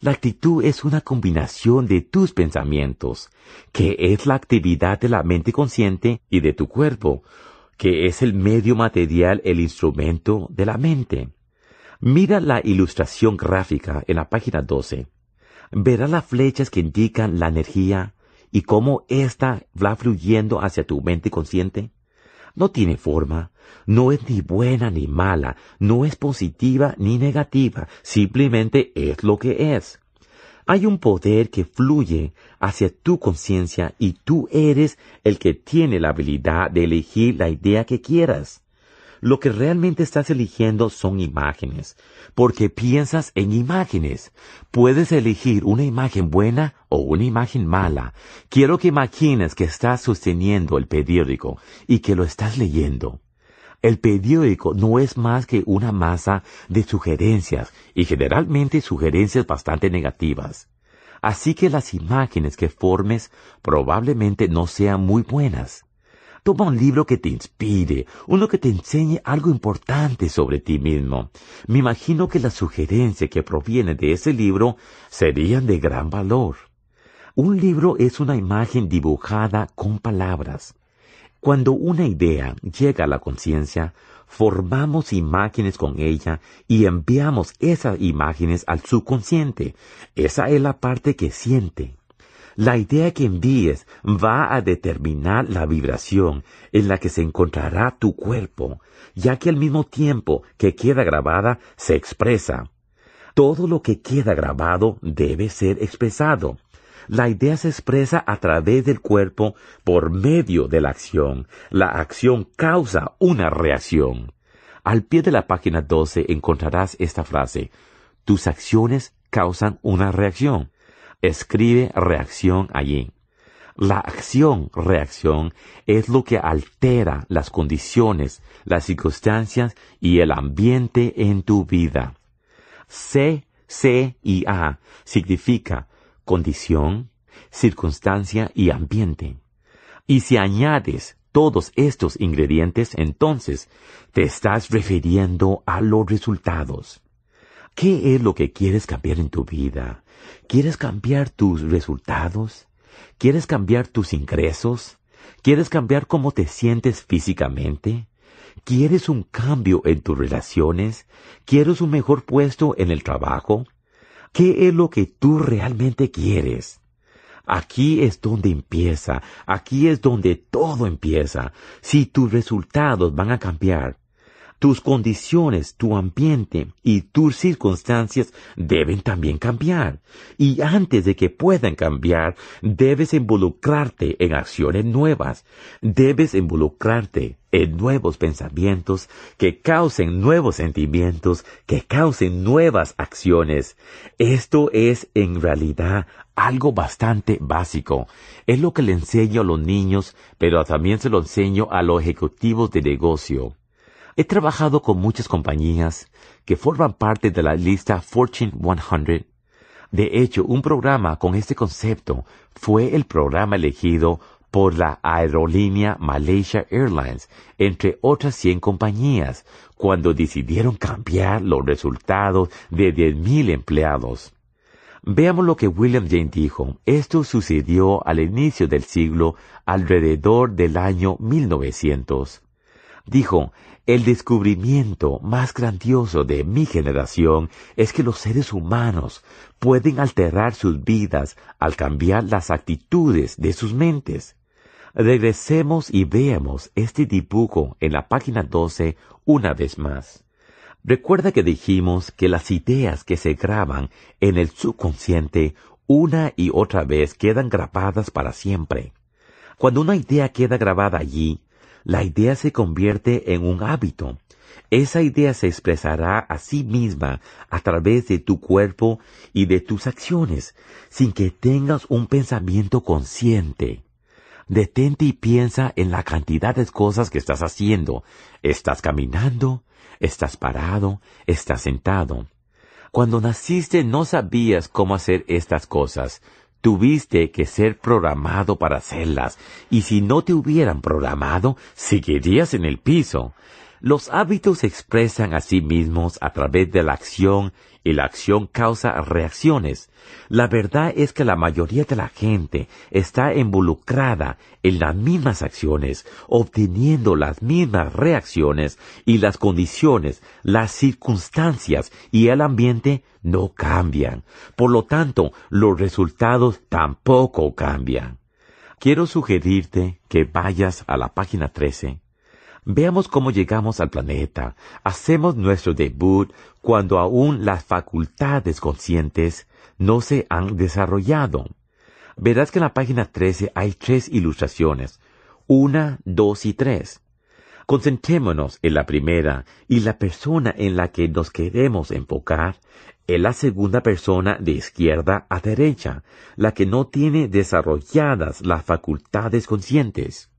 La actitud es una combinación de tus pensamientos, que es la actividad de la mente consciente y de tu cuerpo, que es el medio material, el instrumento de la mente. Mira la ilustración gráfica en la página 12. Verá las flechas que indican la energía y cómo ésta va fluyendo hacia tu mente consciente. No tiene forma, no es ni buena ni mala, no es positiva ni negativa, simplemente es lo que es. Hay un poder que fluye hacia tu conciencia y tú eres el que tiene la habilidad de elegir la idea que quieras. Lo que realmente estás eligiendo son imágenes, porque piensas en imágenes. Puedes elegir una imagen buena o una imagen mala. Quiero que imagines que estás sosteniendo el periódico y que lo estás leyendo. El periódico no es más que una masa de sugerencias y generalmente sugerencias bastante negativas. Así que las imágenes que formes probablemente no sean muy buenas. Toma un libro que te inspire, uno que te enseñe algo importante sobre ti mismo. Me imagino que las sugerencias que provienen de ese libro serían de gran valor. Un libro es una imagen dibujada con palabras. Cuando una idea llega a la conciencia, formamos imágenes con ella y enviamos esas imágenes al subconsciente. Esa es la parte que siente. La idea que envíes va a determinar la vibración en la que se encontrará tu cuerpo, ya que al mismo tiempo que queda grabada se expresa. Todo lo que queda grabado debe ser expresado. La idea se expresa a través del cuerpo por medio de la acción. La acción causa una reacción. Al pie de la página 12 encontrarás esta frase. Tus acciones causan una reacción. Escribe reacción allí. La acción-reacción es lo que altera las condiciones, las circunstancias y el ambiente en tu vida. C, C y A significa condición, circunstancia y ambiente. Y si añades todos estos ingredientes, entonces te estás refiriendo a los resultados. ¿Qué es lo que quieres cambiar en tu vida? ¿Quieres cambiar tus resultados? ¿Quieres cambiar tus ingresos? ¿Quieres cambiar cómo te sientes físicamente? ¿Quieres un cambio en tus relaciones? ¿Quieres un mejor puesto en el trabajo? ¿Qué es lo que tú realmente quieres? Aquí es donde empieza, aquí es donde todo empieza. Si tus resultados van a cambiar, tus condiciones, tu ambiente y tus circunstancias deben también cambiar. Y antes de que puedan cambiar, debes involucrarte en acciones nuevas. Debes involucrarte en nuevos pensamientos que causen nuevos sentimientos, que causen nuevas acciones. Esto es en realidad algo bastante básico. Es lo que le enseño a los niños, pero también se lo enseño a los ejecutivos de negocio. He trabajado con muchas compañías que forman parte de la lista Fortune 100. De hecho, un programa con este concepto fue el programa elegido por la aerolínea Malaysia Airlines, entre otras 100 compañías, cuando decidieron cambiar los resultados de 10.000 empleados. Veamos lo que William Jane dijo. Esto sucedió al inicio del siglo, alrededor del año 1900. Dijo, el descubrimiento más grandioso de mi generación es que los seres humanos pueden alterar sus vidas al cambiar las actitudes de sus mentes. Regresemos y veamos este dibujo en la página 12 una vez más. Recuerda que dijimos que las ideas que se graban en el subconsciente una y otra vez quedan grabadas para siempre. Cuando una idea queda grabada allí, la idea se convierte en un hábito. Esa idea se expresará a sí misma a través de tu cuerpo y de tus acciones, sin que tengas un pensamiento consciente. Detente y piensa en la cantidad de cosas que estás haciendo. Estás caminando, estás parado, estás sentado. Cuando naciste no sabías cómo hacer estas cosas. Tuviste que ser programado para hacerlas, y si no te hubieran programado, seguirías en el piso. Los hábitos se expresan a sí mismos a través de la acción y la acción causa reacciones. La verdad es que la mayoría de la gente está involucrada en las mismas acciones, obteniendo las mismas reacciones y las condiciones, las circunstancias y el ambiente no cambian. Por lo tanto, los resultados tampoco cambian. Quiero sugerirte que vayas a la página 13 Veamos cómo llegamos al planeta. Hacemos nuestro debut cuando aún las facultades conscientes no se han desarrollado. Verás que en la página 13 hay tres ilustraciones. Una, dos y tres. Concentrémonos en la primera y la persona en la que nos queremos enfocar es la segunda persona de izquierda a derecha, la que no tiene desarrolladas las facultades conscientes.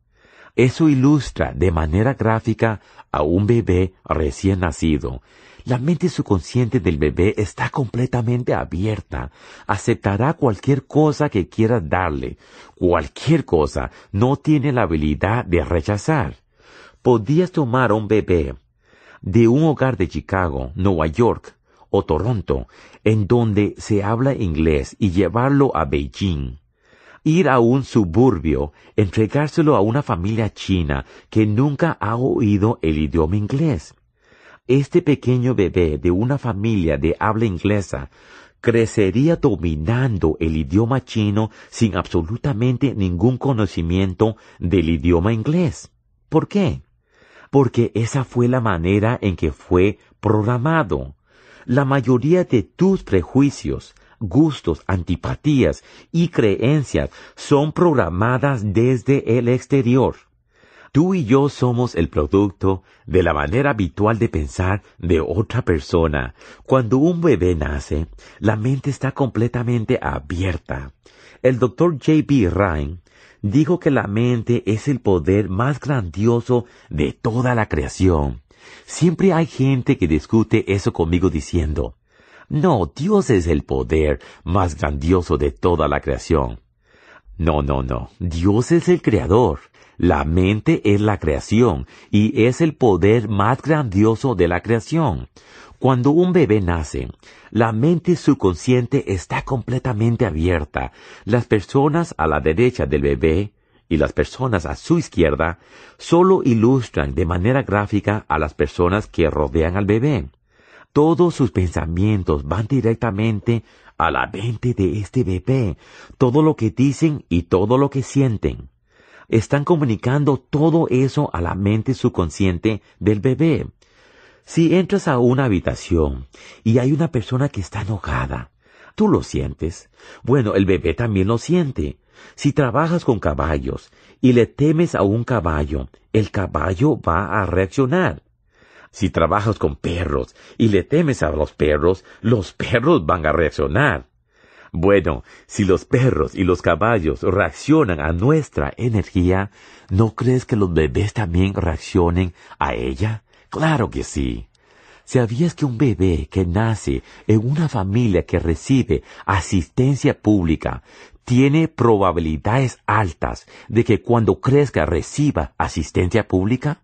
Eso ilustra de manera gráfica a un bebé recién nacido. La mente subconsciente del bebé está completamente abierta. Aceptará cualquier cosa que quieras darle. Cualquier cosa no tiene la habilidad de rechazar. Podías tomar un bebé de un hogar de Chicago, Nueva York o Toronto, en donde se habla inglés, y llevarlo a Beijing ir a un suburbio, entregárselo a una familia china que nunca ha oído el idioma inglés. Este pequeño bebé de una familia de habla inglesa crecería dominando el idioma chino sin absolutamente ningún conocimiento del idioma inglés. ¿Por qué? Porque esa fue la manera en que fue programado. La mayoría de tus prejuicios, gustos, antipatías y creencias son programadas desde el exterior. Tú y yo somos el producto de la manera habitual de pensar de otra persona. Cuando un bebé nace, la mente está completamente abierta. El doctor J.B. Ryan dijo que la mente es el poder más grandioso de toda la creación. Siempre hay gente que discute eso conmigo diciendo, no, Dios es el poder más grandioso de toda la creación. No, no, no. Dios es el creador. La mente es la creación y es el poder más grandioso de la creación. Cuando un bebé nace, la mente subconsciente está completamente abierta. Las personas a la derecha del bebé y las personas a su izquierda solo ilustran de manera gráfica a las personas que rodean al bebé. Todos sus pensamientos van directamente a la mente de este bebé. Todo lo que dicen y todo lo que sienten. Están comunicando todo eso a la mente subconsciente del bebé. Si entras a una habitación y hay una persona que está enojada, tú lo sientes. Bueno, el bebé también lo siente. Si trabajas con caballos y le temes a un caballo, el caballo va a reaccionar. Si trabajas con perros y le temes a los perros, los perros van a reaccionar. Bueno, si los perros y los caballos reaccionan a nuestra energía, ¿no crees que los bebés también reaccionen a ella? Claro que sí. ¿Sabías que un bebé que nace en una familia que recibe asistencia pública tiene probabilidades altas de que cuando crezca reciba asistencia pública?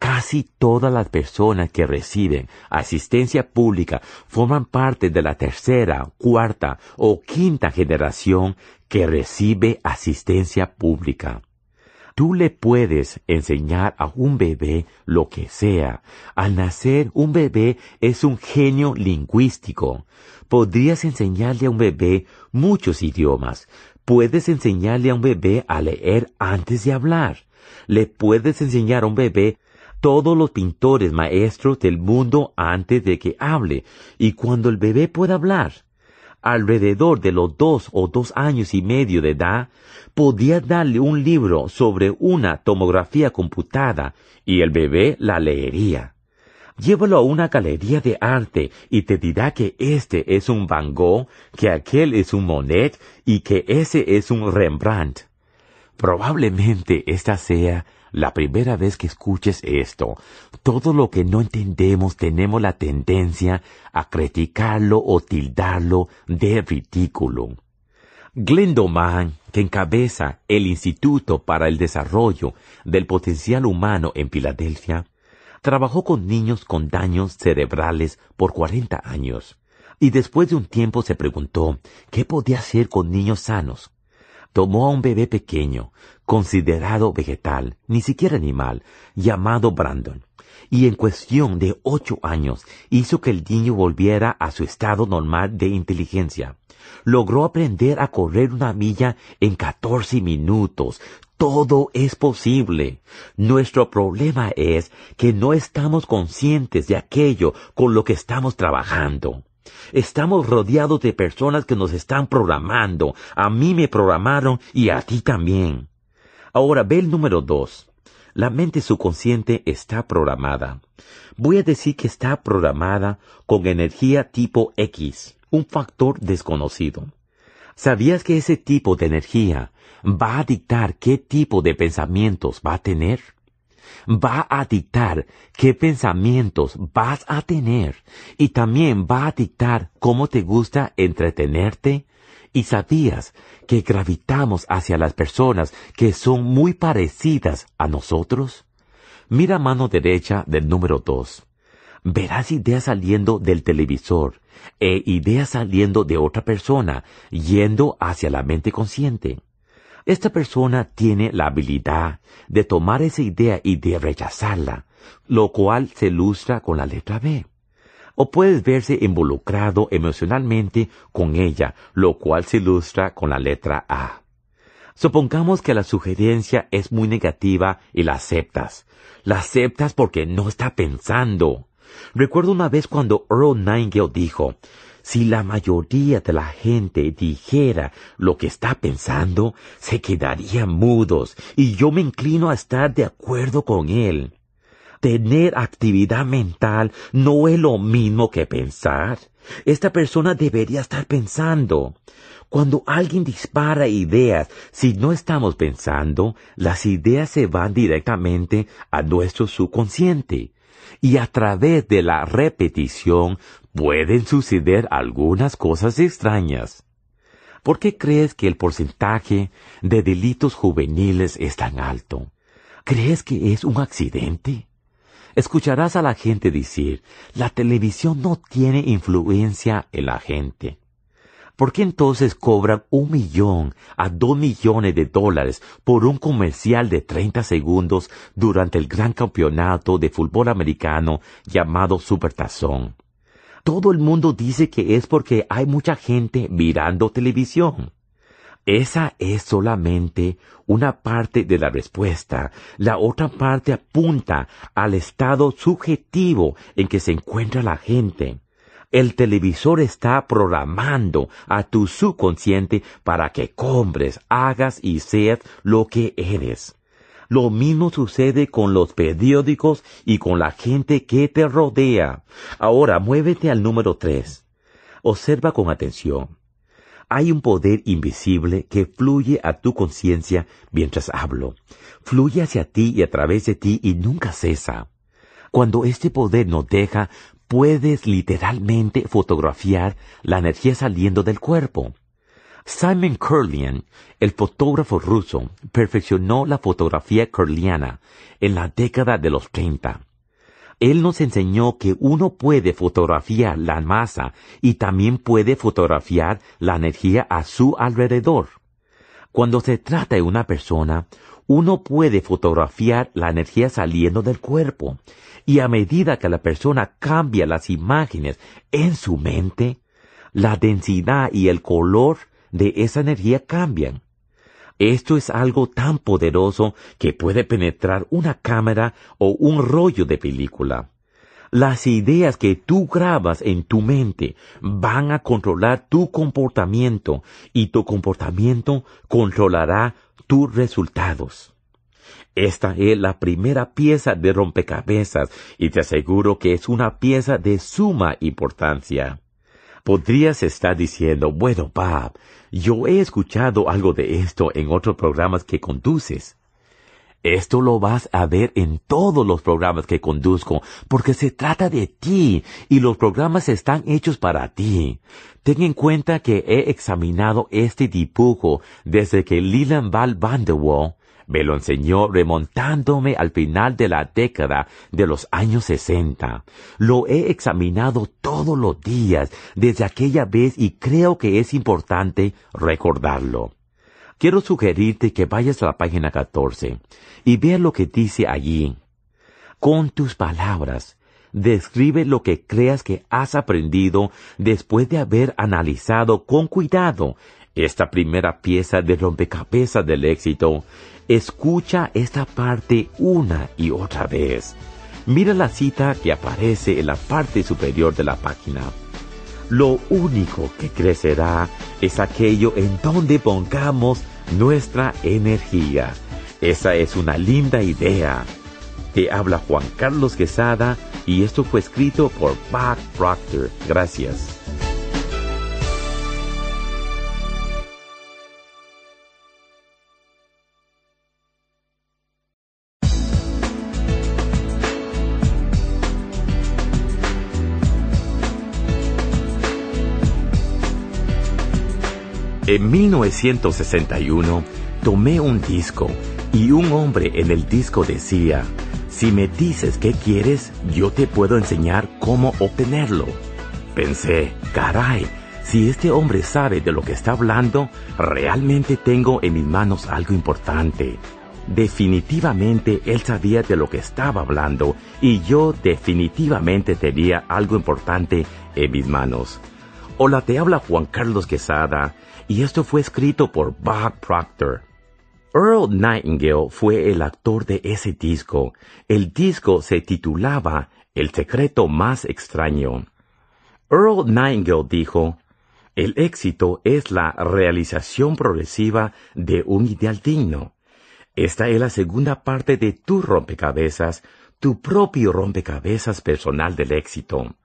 Casi todas las personas que reciben asistencia pública forman parte de la tercera, cuarta o quinta generación que recibe asistencia pública. Tú le puedes enseñar a un bebé lo que sea. Al nacer, un bebé es un genio lingüístico. Podrías enseñarle a un bebé muchos idiomas. Puedes enseñarle a un bebé a leer antes de hablar. Le puedes enseñar a un bebé todos los pintores maestros del mundo antes de que hable y cuando el bebé pueda hablar. Alrededor de los dos o dos años y medio de edad, podía darle un libro sobre una tomografía computada y el bebé la leería. Llévalo a una galería de arte y te dirá que este es un Van Gogh, que aquel es un Monet y que ese es un Rembrandt. Probablemente esta sea la primera vez que escuches esto, todo lo que no entendemos tenemos la tendencia a criticarlo o tildarlo de ridículo. Glendoman, que encabeza el Instituto para el Desarrollo del Potencial Humano en Filadelfia, trabajó con niños con daños cerebrales por 40 años, y después de un tiempo se preguntó qué podía hacer con niños sanos tomó a un bebé pequeño, considerado vegetal, ni siquiera animal, llamado Brandon, y en cuestión de ocho años hizo que el niño volviera a su estado normal de inteligencia. Logró aprender a correr una milla en catorce minutos. Todo es posible. Nuestro problema es que no estamos conscientes de aquello con lo que estamos trabajando. Estamos rodeados de personas que nos están programando. A mí me programaron y a ti también. Ahora ve el número dos. La mente subconsciente está programada. Voy a decir que está programada con energía tipo X, un factor desconocido. ¿Sabías que ese tipo de energía va a dictar qué tipo de pensamientos va a tener? Va a dictar qué pensamientos vas a tener y también va a dictar cómo te gusta entretenerte. ¿Y sabías que gravitamos hacia las personas que son muy parecidas a nosotros? Mira mano derecha del número dos. Verás ideas saliendo del televisor e ideas saliendo de otra persona, yendo hacia la mente consciente. Esta persona tiene la habilidad de tomar esa idea y de rechazarla, lo cual se ilustra con la letra B. O puedes verse involucrado emocionalmente con ella, lo cual se ilustra con la letra A. Supongamos que la sugerencia es muy negativa y la aceptas. La aceptas porque no está pensando. Recuerdo una vez cuando Earl Nightingale dijo, si la mayoría de la gente dijera lo que está pensando, se quedarían mudos y yo me inclino a estar de acuerdo con él. Tener actividad mental no es lo mismo que pensar. Esta persona debería estar pensando. Cuando alguien dispara ideas, si no estamos pensando, las ideas se van directamente a nuestro subconsciente y a través de la repetición pueden suceder algunas cosas extrañas. ¿Por qué crees que el porcentaje de delitos juveniles es tan alto? ¿Crees que es un accidente? Escucharás a la gente decir, la televisión no tiene influencia en la gente. ¿Por qué entonces cobran un millón a dos millones de dólares por un comercial de 30 segundos durante el gran campeonato de fútbol americano llamado Supertazón? Todo el mundo dice que es porque hay mucha gente mirando televisión. Esa es solamente una parte de la respuesta. La otra parte apunta al estado subjetivo en que se encuentra la gente. El televisor está programando a tu subconsciente para que compres, hagas y seas lo que eres. Lo mismo sucede con los periódicos y con la gente que te rodea. Ahora muévete al número tres. Observa con atención. Hay un poder invisible que fluye a tu conciencia mientras hablo. Fluye hacia ti y a través de ti y nunca cesa. Cuando este poder nos deja, puedes literalmente fotografiar la energía saliendo del cuerpo. Simon Kurlian, el fotógrafo ruso, perfeccionó la fotografía curliana en la década de los 30. Él nos enseñó que uno puede fotografiar la masa y también puede fotografiar la energía a su alrededor. Cuando se trata de una persona, uno puede fotografiar la energía saliendo del cuerpo, y a medida que la persona cambia las imágenes en su mente, la densidad y el color de esa energía cambian. Esto es algo tan poderoso que puede penetrar una cámara o un rollo de película. Las ideas que tú grabas en tu mente van a controlar tu comportamiento y tu comportamiento controlará tus resultados. Esta es la primera pieza de rompecabezas y te aseguro que es una pieza de suma importancia. Podrías estar diciendo, bueno, Bob, yo he escuchado algo de esto en otros programas que conduces. Esto lo vas a ver en todos los programas que conduzco, porque se trata de ti y los programas están hechos para ti. Ten en cuenta que he examinado este dibujo desde que Leland Val Van me lo enseñó remontándome al final de la década de los años sesenta. Lo he examinado todos los días desde aquella vez y creo que es importante recordarlo. Quiero sugerirte que vayas a la página 14 y veas lo que dice allí. Con tus palabras, describe lo que creas que has aprendido después de haber analizado con cuidado esta primera pieza de rompecabezas del éxito Escucha esta parte una y otra vez. Mira la cita que aparece en la parte superior de la página. Lo único que crecerá es aquello en donde pongamos nuestra energía. Esa es una linda idea. Te habla Juan Carlos Quesada y esto fue escrito por Bob Proctor. Gracias. En 1961 tomé un disco y un hombre en el disco decía, si me dices qué quieres, yo te puedo enseñar cómo obtenerlo. Pensé, caray, si este hombre sabe de lo que está hablando, realmente tengo en mis manos algo importante. Definitivamente él sabía de lo que estaba hablando y yo definitivamente tenía algo importante en mis manos. Hola, te habla Juan Carlos Quesada y esto fue escrito por Bob Proctor. Earl Nightingale fue el actor de ese disco. El disco se titulaba El secreto más extraño. Earl Nightingale dijo, el éxito es la realización progresiva de un ideal digno. Esta es la segunda parte de tu rompecabezas, tu propio rompecabezas personal del éxito.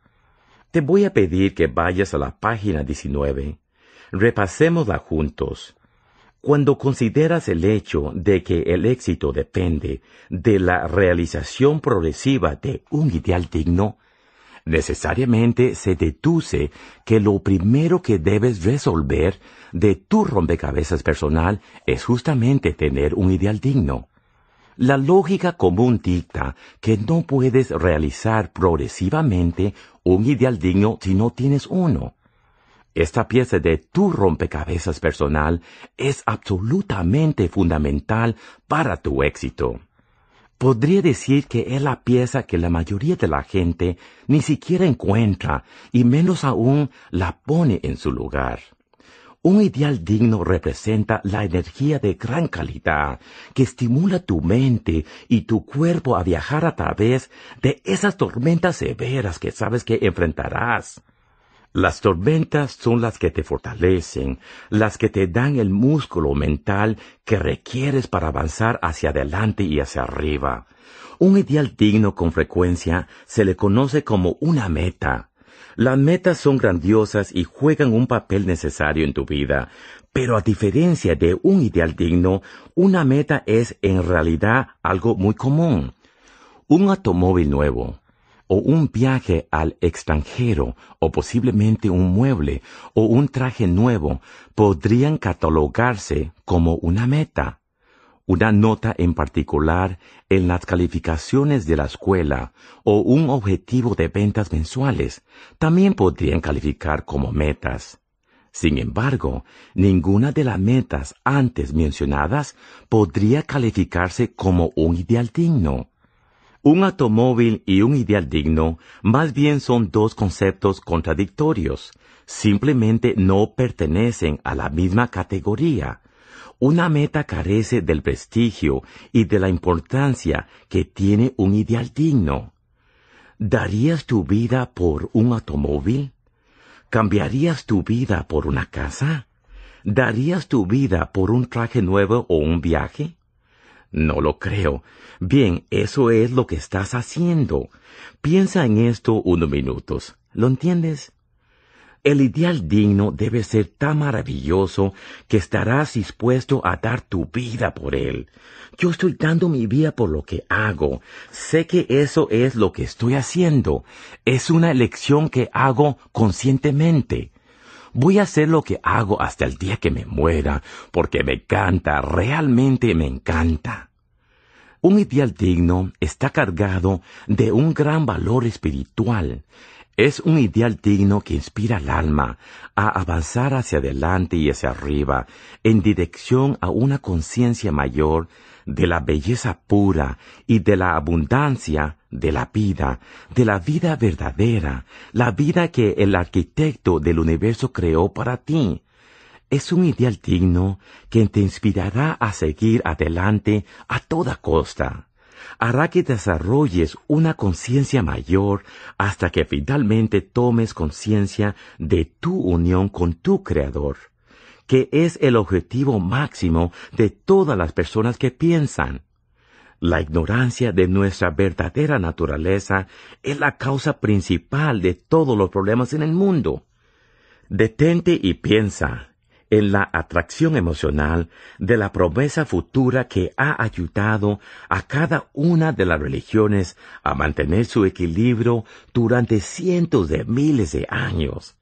Te voy a pedir que vayas a la página 19 Repasémosla juntos. Cuando consideras el hecho de que el éxito depende de la realización progresiva de un ideal digno, necesariamente se deduce que lo primero que debes resolver de tu rompecabezas personal es justamente tener un ideal digno. La lógica común dicta que no puedes realizar progresivamente un ideal digno si no tienes uno. Esta pieza de tu rompecabezas personal es absolutamente fundamental para tu éxito. Podría decir que es la pieza que la mayoría de la gente ni siquiera encuentra y menos aún la pone en su lugar. Un ideal digno representa la energía de gran calidad que estimula tu mente y tu cuerpo a viajar a través de esas tormentas severas que sabes que enfrentarás. Las tormentas son las que te fortalecen, las que te dan el músculo mental que requieres para avanzar hacia adelante y hacia arriba. Un ideal digno con frecuencia se le conoce como una meta. Las metas son grandiosas y juegan un papel necesario en tu vida, pero a diferencia de un ideal digno, una meta es en realidad algo muy común. Un automóvil nuevo, o un viaje al extranjero, o posiblemente un mueble, o un traje nuevo, podrían catalogarse como una meta. Una nota en particular en las calificaciones de la escuela o un objetivo de ventas mensuales también podrían calificar como metas. Sin embargo, ninguna de las metas antes mencionadas podría calificarse como un ideal digno. Un automóvil y un ideal digno más bien son dos conceptos contradictorios. Simplemente no pertenecen a la misma categoría. Una meta carece del prestigio y de la importancia que tiene un ideal digno. ¿Darías tu vida por un automóvil? ¿Cambiarías tu vida por una casa? ¿Darías tu vida por un traje nuevo o un viaje? No lo creo. Bien, eso es lo que estás haciendo. Piensa en esto unos minutos. ¿Lo entiendes? El ideal digno debe ser tan maravilloso que estarás dispuesto a dar tu vida por él. Yo estoy dando mi vida por lo que hago. Sé que eso es lo que estoy haciendo. Es una elección que hago conscientemente. Voy a hacer lo que hago hasta el día que me muera, porque me encanta, realmente me encanta. Un ideal digno está cargado de un gran valor espiritual. Es un ideal digno que inspira al alma a avanzar hacia adelante y hacia arriba en dirección a una conciencia mayor de la belleza pura y de la abundancia de la vida, de la vida verdadera, la vida que el arquitecto del universo creó para ti. Es un ideal digno que te inspirará a seguir adelante a toda costa hará que desarrolles una conciencia mayor hasta que finalmente tomes conciencia de tu unión con tu Creador, que es el objetivo máximo de todas las personas que piensan. La ignorancia de nuestra verdadera naturaleza es la causa principal de todos los problemas en el mundo. Detente y piensa, en la atracción emocional de la promesa futura que ha ayudado a cada una de las religiones a mantener su equilibrio durante cientos de miles de años.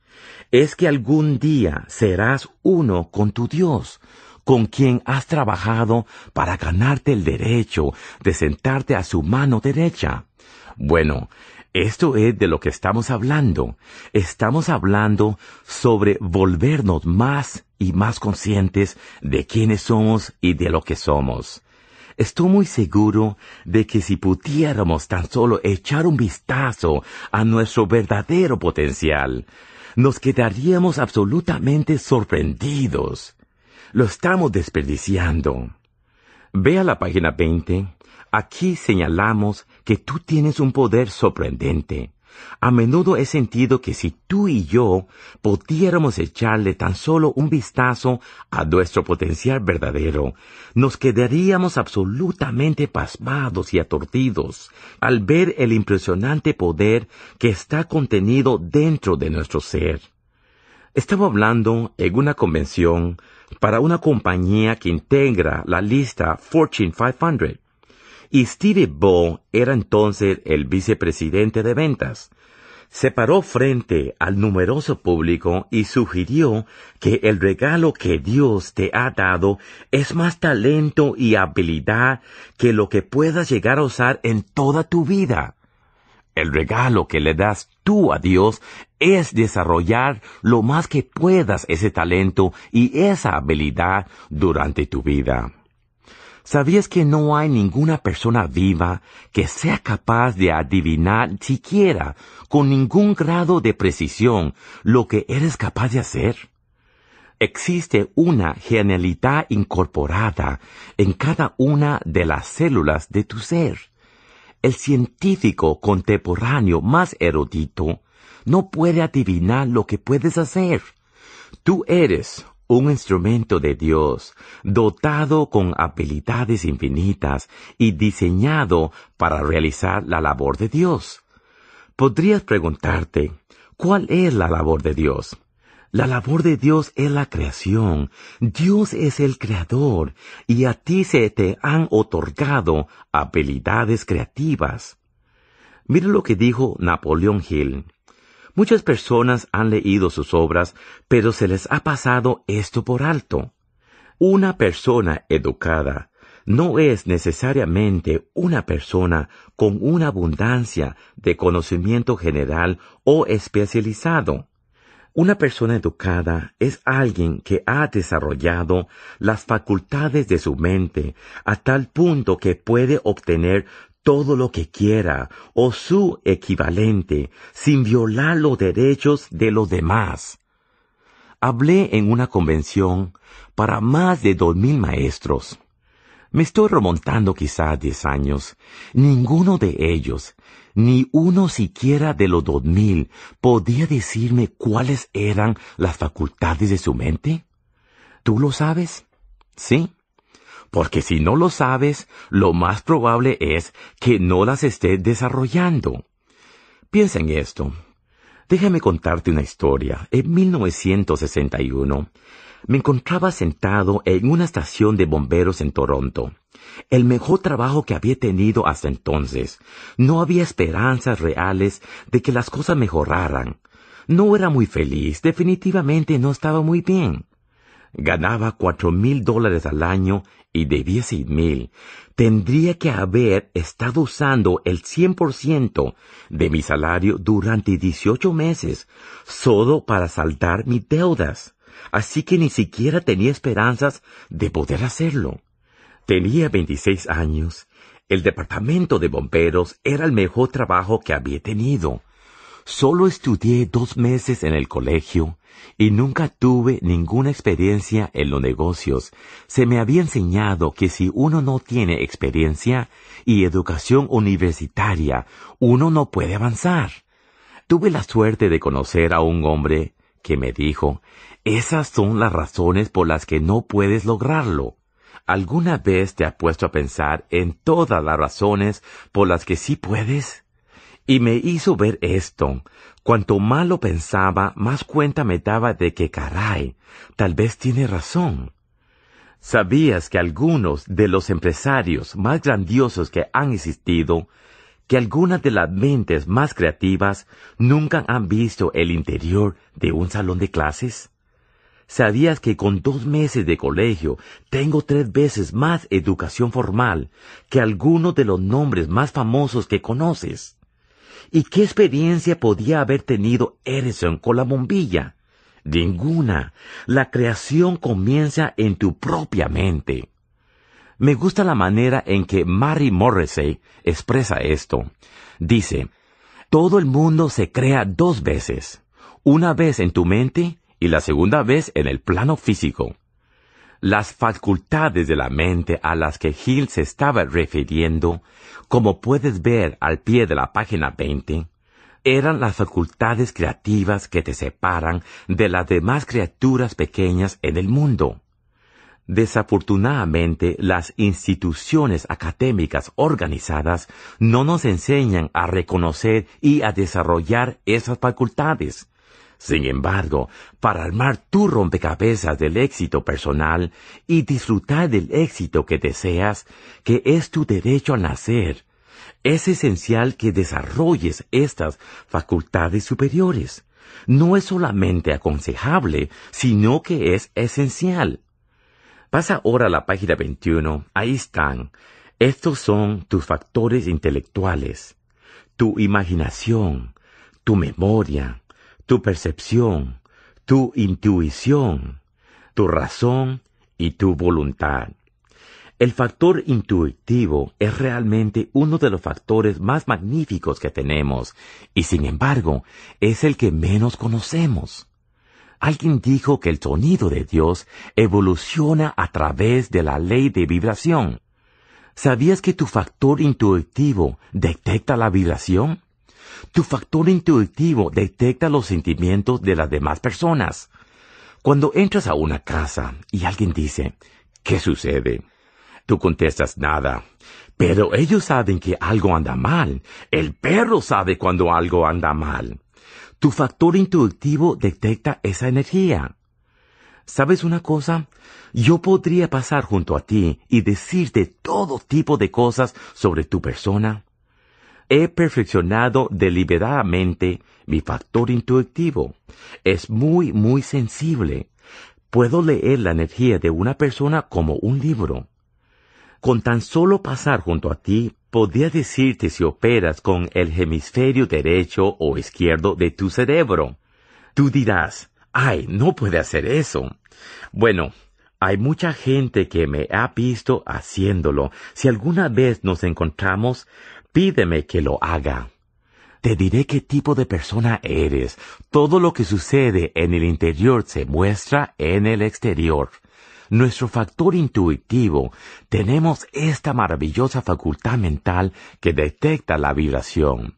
Es que algún día serás uno con tu Dios, con quien has trabajado para ganarte el derecho de sentarte a su mano derecha. Bueno, esto es de lo que estamos hablando. Estamos hablando sobre volvernos más y más conscientes de quiénes somos y de lo que somos. Estoy muy seguro de que si pudiéramos tan solo echar un vistazo a nuestro verdadero potencial, nos quedaríamos absolutamente sorprendidos. Lo estamos desperdiciando. Ve a la página 20 Aquí señalamos que tú tienes un poder sorprendente. A menudo he sentido que si tú y yo pudiéramos echarle tan solo un vistazo a nuestro potencial verdadero, nos quedaríamos absolutamente pasmados y atordidos al ver el impresionante poder que está contenido dentro de nuestro ser. Estaba hablando en una convención para una compañía que integra la lista Fortune 500 y Steve Ball era entonces el vicepresidente de ventas. Se paró frente al numeroso público y sugirió que el regalo que Dios te ha dado es más talento y habilidad que lo que puedas llegar a usar en toda tu vida. El regalo que le das tú a Dios es desarrollar lo más que puedas ese talento y esa habilidad durante tu vida. ¿Sabías que no hay ninguna persona viva que sea capaz de adivinar siquiera con ningún grado de precisión lo que eres capaz de hacer? Existe una genialidad incorporada en cada una de las células de tu ser. El científico contemporáneo más erudito no puede adivinar lo que puedes hacer. Tú eres un instrumento de Dios, dotado con habilidades infinitas y diseñado para realizar la labor de Dios. Podrías preguntarte, ¿cuál es la labor de Dios? La labor de Dios es la creación. Dios es el creador y a ti se te han otorgado habilidades creativas. Mira lo que dijo Napoleón Hill. Muchas personas han leído sus obras, pero se les ha pasado esto por alto. Una persona educada no es necesariamente una persona con una abundancia de conocimiento general o especializado. Una persona educada es alguien que ha desarrollado las facultades de su mente a tal punto que puede obtener todo lo que quiera o su equivalente sin violar los derechos de los demás. Hablé en una convención para más de dos mil maestros. Me estoy remontando quizá diez años. Ninguno de ellos, ni uno siquiera de los dos mil, podía decirme cuáles eran las facultades de su mente. ¿Tú lo sabes? Sí porque si no lo sabes, lo más probable es que no las estés desarrollando. Piensa en esto. Déjame contarte una historia. En 1961, me encontraba sentado en una estación de bomberos en Toronto. El mejor trabajo que había tenido hasta entonces. No había esperanzas reales de que las cosas mejoraran. No era muy feliz, definitivamente no estaba muy bien. Ganaba cuatro mil dólares al año y debía seis mil. Tendría que haber estado usando el cien por ciento de mi salario durante dieciocho meses solo para saldar mis deudas. Así que ni siquiera tenía esperanzas de poder hacerlo. Tenía veintiséis años. El departamento de bomberos era el mejor trabajo que había tenido. Solo estudié dos meses en el colegio y nunca tuve ninguna experiencia en los negocios. Se me había enseñado que si uno no tiene experiencia y educación universitaria, uno no puede avanzar. Tuve la suerte de conocer a un hombre que me dijo, esas son las razones por las que no puedes lograrlo. ¿Alguna vez te has puesto a pensar en todas las razones por las que sí puedes? Y me hizo ver esto. Cuanto más lo pensaba, más cuenta me daba de que caray, tal vez tiene razón. ¿Sabías que algunos de los empresarios más grandiosos que han existido, que algunas de las mentes más creativas nunca han visto el interior de un salón de clases? ¿Sabías que con dos meses de colegio tengo tres veces más educación formal que algunos de los nombres más famosos que conoces? ¿Y qué experiencia podía haber tenido Edison con la bombilla? Ninguna. La creación comienza en tu propia mente. Me gusta la manera en que Mary Morrissey expresa esto. Dice, todo el mundo se crea dos veces, una vez en tu mente y la segunda vez en el plano físico. Las facultades de la mente a las que Hill se estaba refiriendo, como puedes ver al pie de la página 20, eran las facultades creativas que te separan de las demás criaturas pequeñas en el mundo. Desafortunadamente, las instituciones académicas organizadas no nos enseñan a reconocer y a desarrollar esas facultades. Sin embargo, para armar tu rompecabezas del éxito personal y disfrutar del éxito que deseas, que es tu derecho al nacer, es esencial que desarrolles estas facultades superiores. No es solamente aconsejable, sino que es esencial. Pasa ahora a la página 21. Ahí están. Estos son tus factores intelectuales, tu imaginación, tu memoria, tu percepción, tu intuición, tu razón y tu voluntad. El factor intuitivo es realmente uno de los factores más magníficos que tenemos y sin embargo es el que menos conocemos. Alguien dijo que el sonido de Dios evoluciona a través de la ley de vibración. ¿Sabías que tu factor intuitivo detecta la vibración? Tu factor intuitivo detecta los sentimientos de las demás personas. Cuando entras a una casa y alguien dice, ¿qué sucede? Tú contestas nada. Pero ellos saben que algo anda mal. El perro sabe cuando algo anda mal. Tu factor intuitivo detecta esa energía. ¿Sabes una cosa? Yo podría pasar junto a ti y decirte todo tipo de cosas sobre tu persona, He perfeccionado deliberadamente mi factor intuitivo. Es muy, muy sensible. Puedo leer la energía de una persona como un libro. Con tan solo pasar junto a ti, podría decirte si operas con el hemisferio derecho o izquierdo de tu cerebro. Tú dirás, ay, no puede hacer eso. Bueno, hay mucha gente que me ha visto haciéndolo. Si alguna vez nos encontramos, pídeme que lo haga. Te diré qué tipo de persona eres. Todo lo que sucede en el interior se muestra en el exterior. Nuestro factor intuitivo, tenemos esta maravillosa facultad mental que detecta la vibración.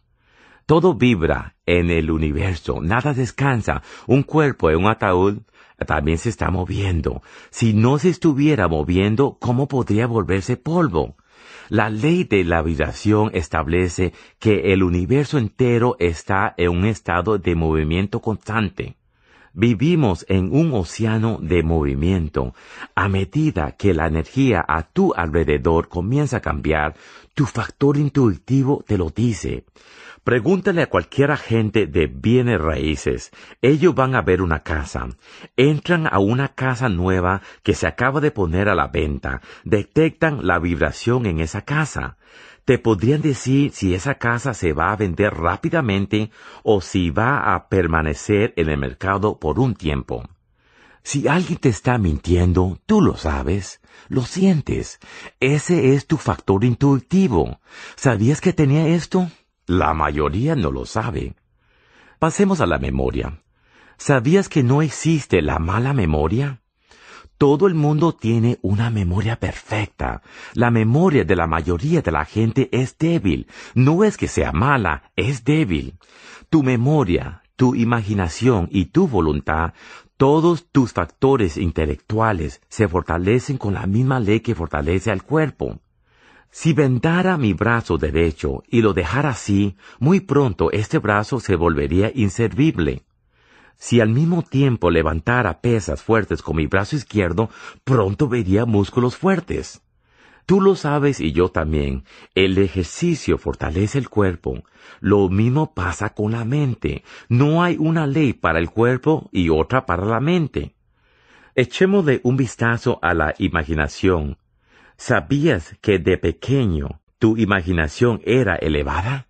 Todo vibra en el universo, nada descansa. Un cuerpo en un ataúd también se está moviendo. Si no se estuviera moviendo, ¿cómo podría volverse polvo? La ley de la vibración establece que el universo entero está en un estado de movimiento constante. Vivimos en un océano de movimiento. A medida que la energía a tu alrededor comienza a cambiar, tu factor intuitivo te lo dice. Pregúntale a cualquier agente de bienes raíces. Ellos van a ver una casa. Entran a una casa nueva que se acaba de poner a la venta. Detectan la vibración en esa casa. Te podrían decir si esa casa se va a vender rápidamente o si va a permanecer en el mercado por un tiempo. Si alguien te está mintiendo, tú lo sabes, lo sientes. Ese es tu factor intuitivo. ¿Sabías que tenía esto? La mayoría no lo sabe. Pasemos a la memoria. ¿Sabías que no existe la mala memoria? Todo el mundo tiene una memoria perfecta. La memoria de la mayoría de la gente es débil. No es que sea mala, es débil. Tu memoria, tu imaginación y tu voluntad, todos tus factores intelectuales se fortalecen con la misma ley que fortalece al cuerpo. Si vendara mi brazo derecho y lo dejara así, muy pronto este brazo se volvería inservible. Si al mismo tiempo levantara pesas fuertes con mi brazo izquierdo, pronto vería músculos fuertes. Tú lo sabes y yo también. El ejercicio fortalece el cuerpo. Lo mismo pasa con la mente. No hay una ley para el cuerpo y otra para la mente. Echémosle un vistazo a la imaginación. ¿Sabías que de pequeño tu imaginación era elevada?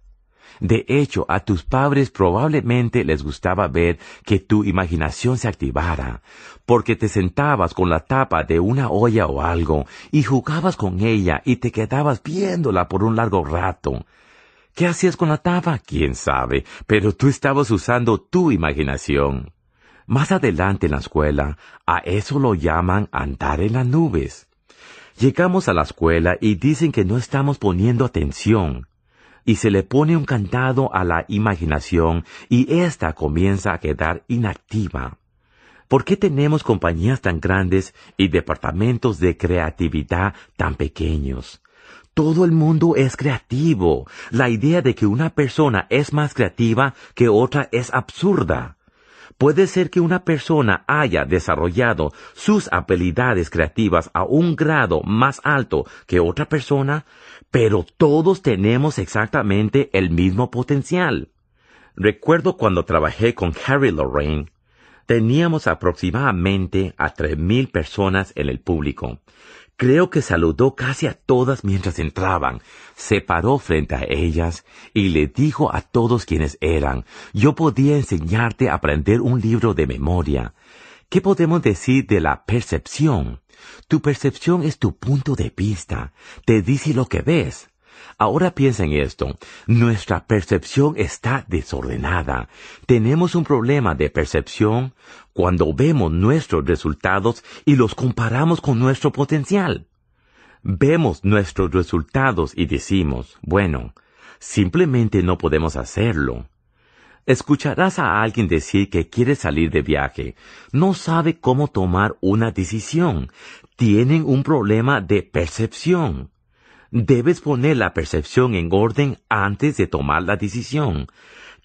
De hecho, a tus padres probablemente les gustaba ver que tu imaginación se activara, porque te sentabas con la tapa de una olla o algo y jugabas con ella y te quedabas viéndola por un largo rato. ¿Qué hacías con la tapa? ¿Quién sabe? Pero tú estabas usando tu imaginación. Más adelante en la escuela, a eso lo llaman andar en las nubes. Llegamos a la escuela y dicen que no estamos poniendo atención. Y se le pone un cantado a la imaginación y ésta comienza a quedar inactiva. ¿Por qué tenemos compañías tan grandes y departamentos de creatividad tan pequeños? Todo el mundo es creativo. La idea de que una persona es más creativa que otra es absurda. Puede ser que una persona haya desarrollado sus habilidades creativas a un grado más alto que otra persona, pero todos tenemos exactamente el mismo potencial. Recuerdo cuando trabajé con Harry Lorraine, teníamos aproximadamente a tres mil personas en el público Creo que saludó casi a todas mientras entraban, se paró frente a ellas y le dijo a todos quienes eran, yo podía enseñarte a aprender un libro de memoria. ¿Qué podemos decir de la percepción? Tu percepción es tu punto de vista, te dice lo que ves. Ahora piensa en esto. Nuestra percepción está desordenada. Tenemos un problema de percepción cuando vemos nuestros resultados y los comparamos con nuestro potencial. Vemos nuestros resultados y decimos, bueno, simplemente no podemos hacerlo. Escucharás a alguien decir que quiere salir de viaje, no sabe cómo tomar una decisión, tienen un problema de percepción. Debes poner la percepción en orden antes de tomar la decisión.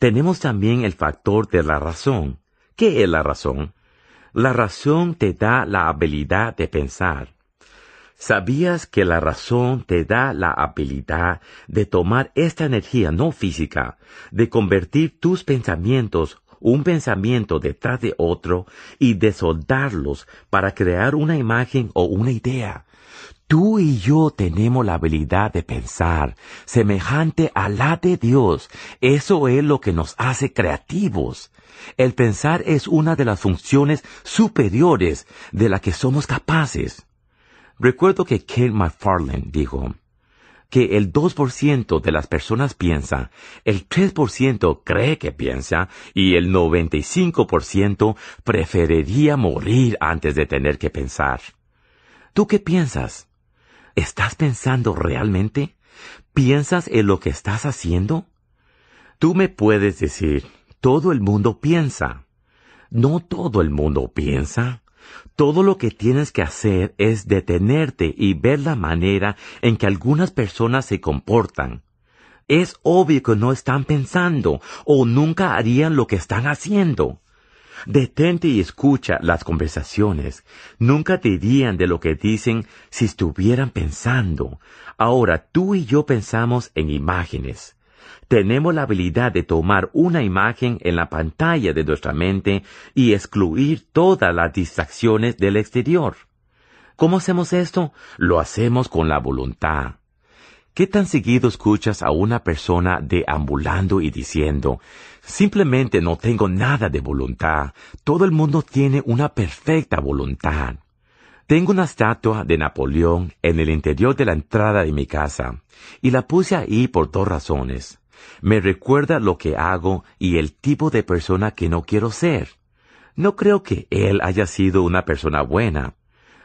Tenemos también el factor de la razón. ¿Qué es la razón? La razón te da la habilidad de pensar. ¿Sabías que la razón te da la habilidad de tomar esta energía no física, de convertir tus pensamientos un pensamiento detrás de otro y de soldarlos para crear una imagen o una idea? Tú y yo tenemos la habilidad de pensar semejante a la de Dios. Eso es lo que nos hace creativos. El pensar es una de las funciones superiores de la que somos capaces. Recuerdo que Ken McFarlane dijo que el 2% de las personas piensa, el 3% cree que piensa y el 95% preferiría morir antes de tener que pensar. ¿Tú qué piensas? ¿Estás pensando realmente? ¿Piensas en lo que estás haciendo? Tú me puedes decir, todo el mundo piensa. No todo el mundo piensa. Todo lo que tienes que hacer es detenerte y ver la manera en que algunas personas se comportan. Es obvio que no están pensando o nunca harían lo que están haciendo. Detente y escucha las conversaciones. Nunca te dirían de lo que dicen si estuvieran pensando. Ahora tú y yo pensamos en imágenes tenemos la habilidad de tomar una imagen en la pantalla de nuestra mente y excluir todas las distracciones del exterior. ¿Cómo hacemos esto? Lo hacemos con la voluntad. ¿Qué tan seguido escuchas a una persona deambulando y diciendo, simplemente no tengo nada de voluntad, todo el mundo tiene una perfecta voluntad? Tengo una estatua de Napoleón en el interior de la entrada de mi casa, y la puse ahí por dos razones me recuerda lo que hago y el tipo de persona que no quiero ser. No creo que él haya sido una persona buena,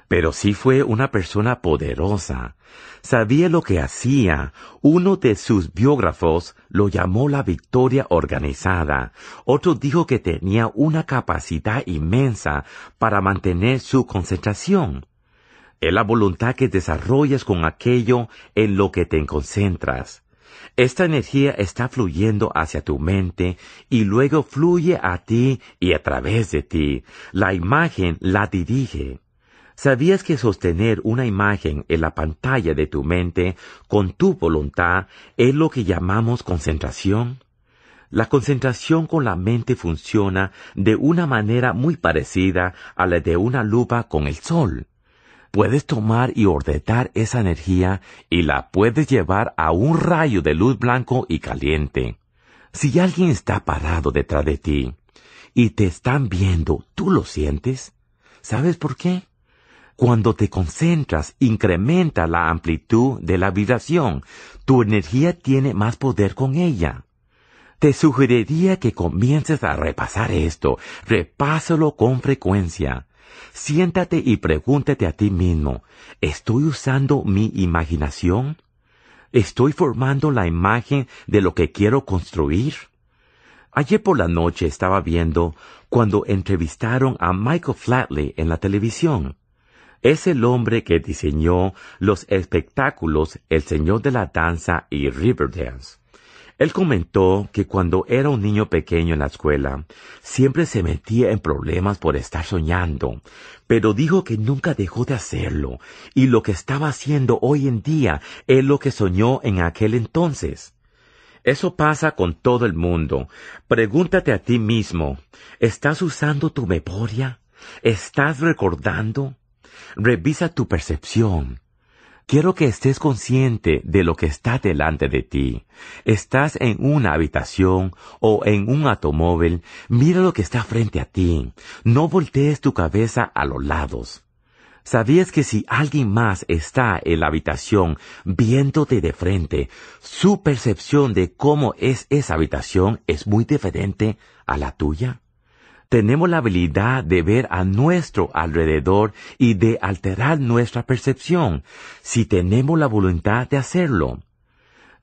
pero sí fue una persona poderosa. Sabía lo que hacía. Uno de sus biógrafos lo llamó la victoria organizada. Otro dijo que tenía una capacidad inmensa para mantener su concentración. Es la voluntad que desarrollas con aquello en lo que te concentras. Esta energía está fluyendo hacia tu mente y luego fluye a ti y a través de ti. La imagen la dirige. ¿Sabías que sostener una imagen en la pantalla de tu mente con tu voluntad es lo que llamamos concentración? La concentración con la mente funciona de una manera muy parecida a la de una lupa con el sol puedes tomar y ordenar esa energía y la puedes llevar a un rayo de luz blanco y caliente. Si alguien está parado detrás de ti y te están viendo, ¿tú lo sientes? ¿Sabes por qué? Cuando te concentras, incrementa la amplitud de la vibración. Tu energía tiene más poder con ella. Te sugeriría que comiences a repasar esto. Repásalo con frecuencia. Siéntate y pregúntate a ti mismo, ¿estoy usando mi imaginación? ¿Estoy formando la imagen de lo que quiero construir? Ayer por la noche estaba viendo cuando entrevistaron a Michael Flatley en la televisión. Es el hombre que diseñó los espectáculos El Señor de la Danza y Riverdance. Él comentó que cuando era un niño pequeño en la escuela, siempre se metía en problemas por estar soñando, pero dijo que nunca dejó de hacerlo, y lo que estaba haciendo hoy en día es lo que soñó en aquel entonces. Eso pasa con todo el mundo. Pregúntate a ti mismo, ¿estás usando tu memoria? ¿Estás recordando? Revisa tu percepción. Quiero que estés consciente de lo que está delante de ti. Estás en una habitación o en un automóvil, mira lo que está frente a ti. No voltees tu cabeza a los lados. ¿Sabías que si alguien más está en la habitación viéndote de frente, su percepción de cómo es esa habitación es muy diferente a la tuya? Tenemos la habilidad de ver a nuestro alrededor y de alterar nuestra percepción, si tenemos la voluntad de hacerlo.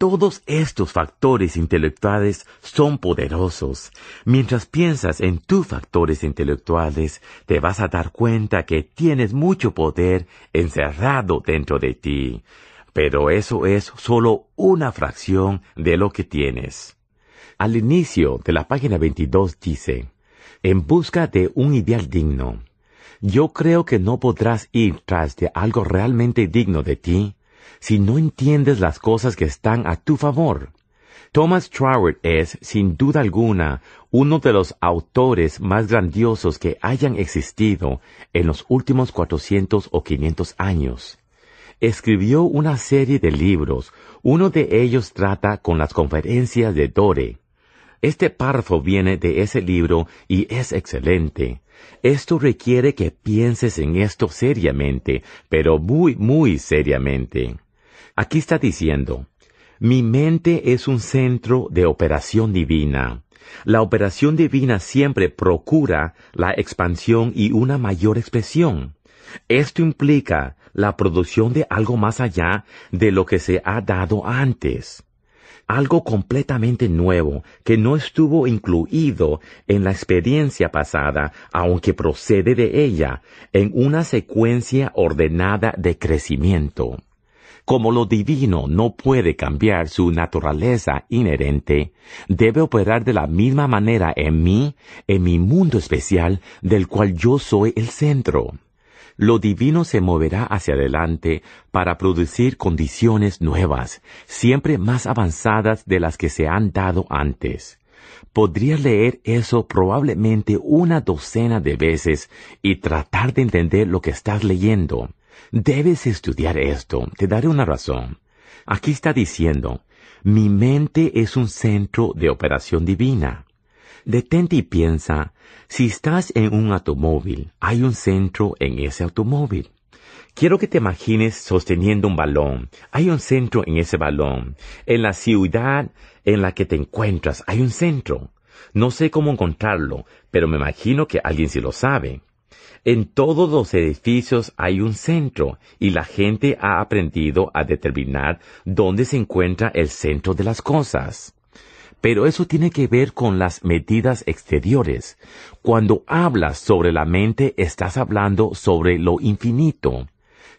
Todos estos factores intelectuales son poderosos. Mientras piensas en tus factores intelectuales, te vas a dar cuenta que tienes mucho poder encerrado dentro de ti. Pero eso es solo una fracción de lo que tienes. Al inicio de la página 22 dice, en busca de un ideal digno. Yo creo que no podrás ir tras de algo realmente digno de ti si no entiendes las cosas que están a tu favor. Thomas Troward es, sin duda alguna, uno de los autores más grandiosos que hayan existido en los últimos 400 o 500 años. Escribió una serie de libros, uno de ellos trata con las conferencias de Dore. Este párrafo viene de ese libro y es excelente. Esto requiere que pienses en esto seriamente, pero muy, muy seriamente. Aquí está diciendo, mi mente es un centro de operación divina. La operación divina siempre procura la expansión y una mayor expresión. Esto implica la producción de algo más allá de lo que se ha dado antes algo completamente nuevo que no estuvo incluido en la experiencia pasada, aunque procede de ella, en una secuencia ordenada de crecimiento. Como lo divino no puede cambiar su naturaleza inherente, debe operar de la misma manera en mí, en mi mundo especial, del cual yo soy el centro lo divino se moverá hacia adelante para producir condiciones nuevas, siempre más avanzadas de las que se han dado antes. Podrías leer eso probablemente una docena de veces y tratar de entender lo que estás leyendo. Debes estudiar esto, te daré una razón. Aquí está diciendo, mi mente es un centro de operación divina. Detente y piensa, si estás en un automóvil, hay un centro en ese automóvil. Quiero que te imagines sosteniendo un balón. Hay un centro en ese balón. En la ciudad en la que te encuentras hay un centro. No sé cómo encontrarlo, pero me imagino que alguien sí lo sabe. En todos los edificios hay un centro y la gente ha aprendido a determinar dónde se encuentra el centro de las cosas. Pero eso tiene que ver con las medidas exteriores. Cuando hablas sobre la mente, estás hablando sobre lo infinito.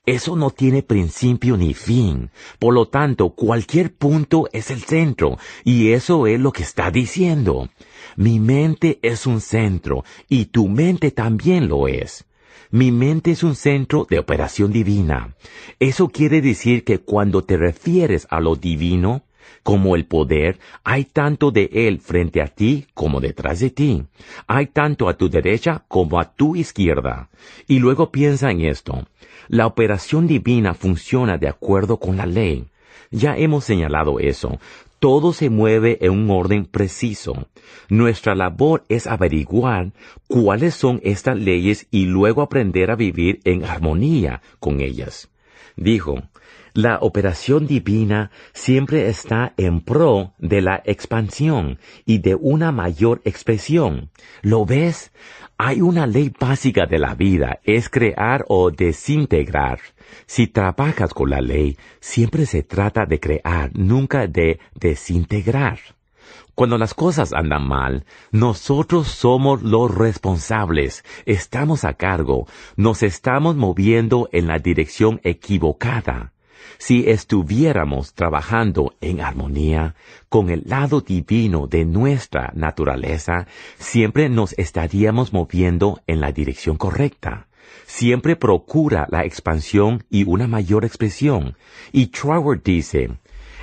Eso no tiene principio ni fin. Por lo tanto, cualquier punto es el centro, y eso es lo que está diciendo. Mi mente es un centro, y tu mente también lo es. Mi mente es un centro de operación divina. Eso quiere decir que cuando te refieres a lo divino, como el poder, hay tanto de él frente a ti como detrás de ti. Hay tanto a tu derecha como a tu izquierda. Y luego piensa en esto. La operación divina funciona de acuerdo con la ley. Ya hemos señalado eso. Todo se mueve en un orden preciso. Nuestra labor es averiguar cuáles son estas leyes y luego aprender a vivir en armonía con ellas. Dijo, la operación divina siempre está en pro de la expansión y de una mayor expresión. ¿Lo ves? Hay una ley básica de la vida, es crear o desintegrar. Si trabajas con la ley, siempre se trata de crear, nunca de desintegrar. Cuando las cosas andan mal, nosotros somos los responsables, estamos a cargo, nos estamos moviendo en la dirección equivocada. Si estuviéramos trabajando en armonía con el lado divino de nuestra naturaleza, siempre nos estaríamos moviendo en la dirección correcta. Siempre procura la expansión y una mayor expresión. Y Troward dice,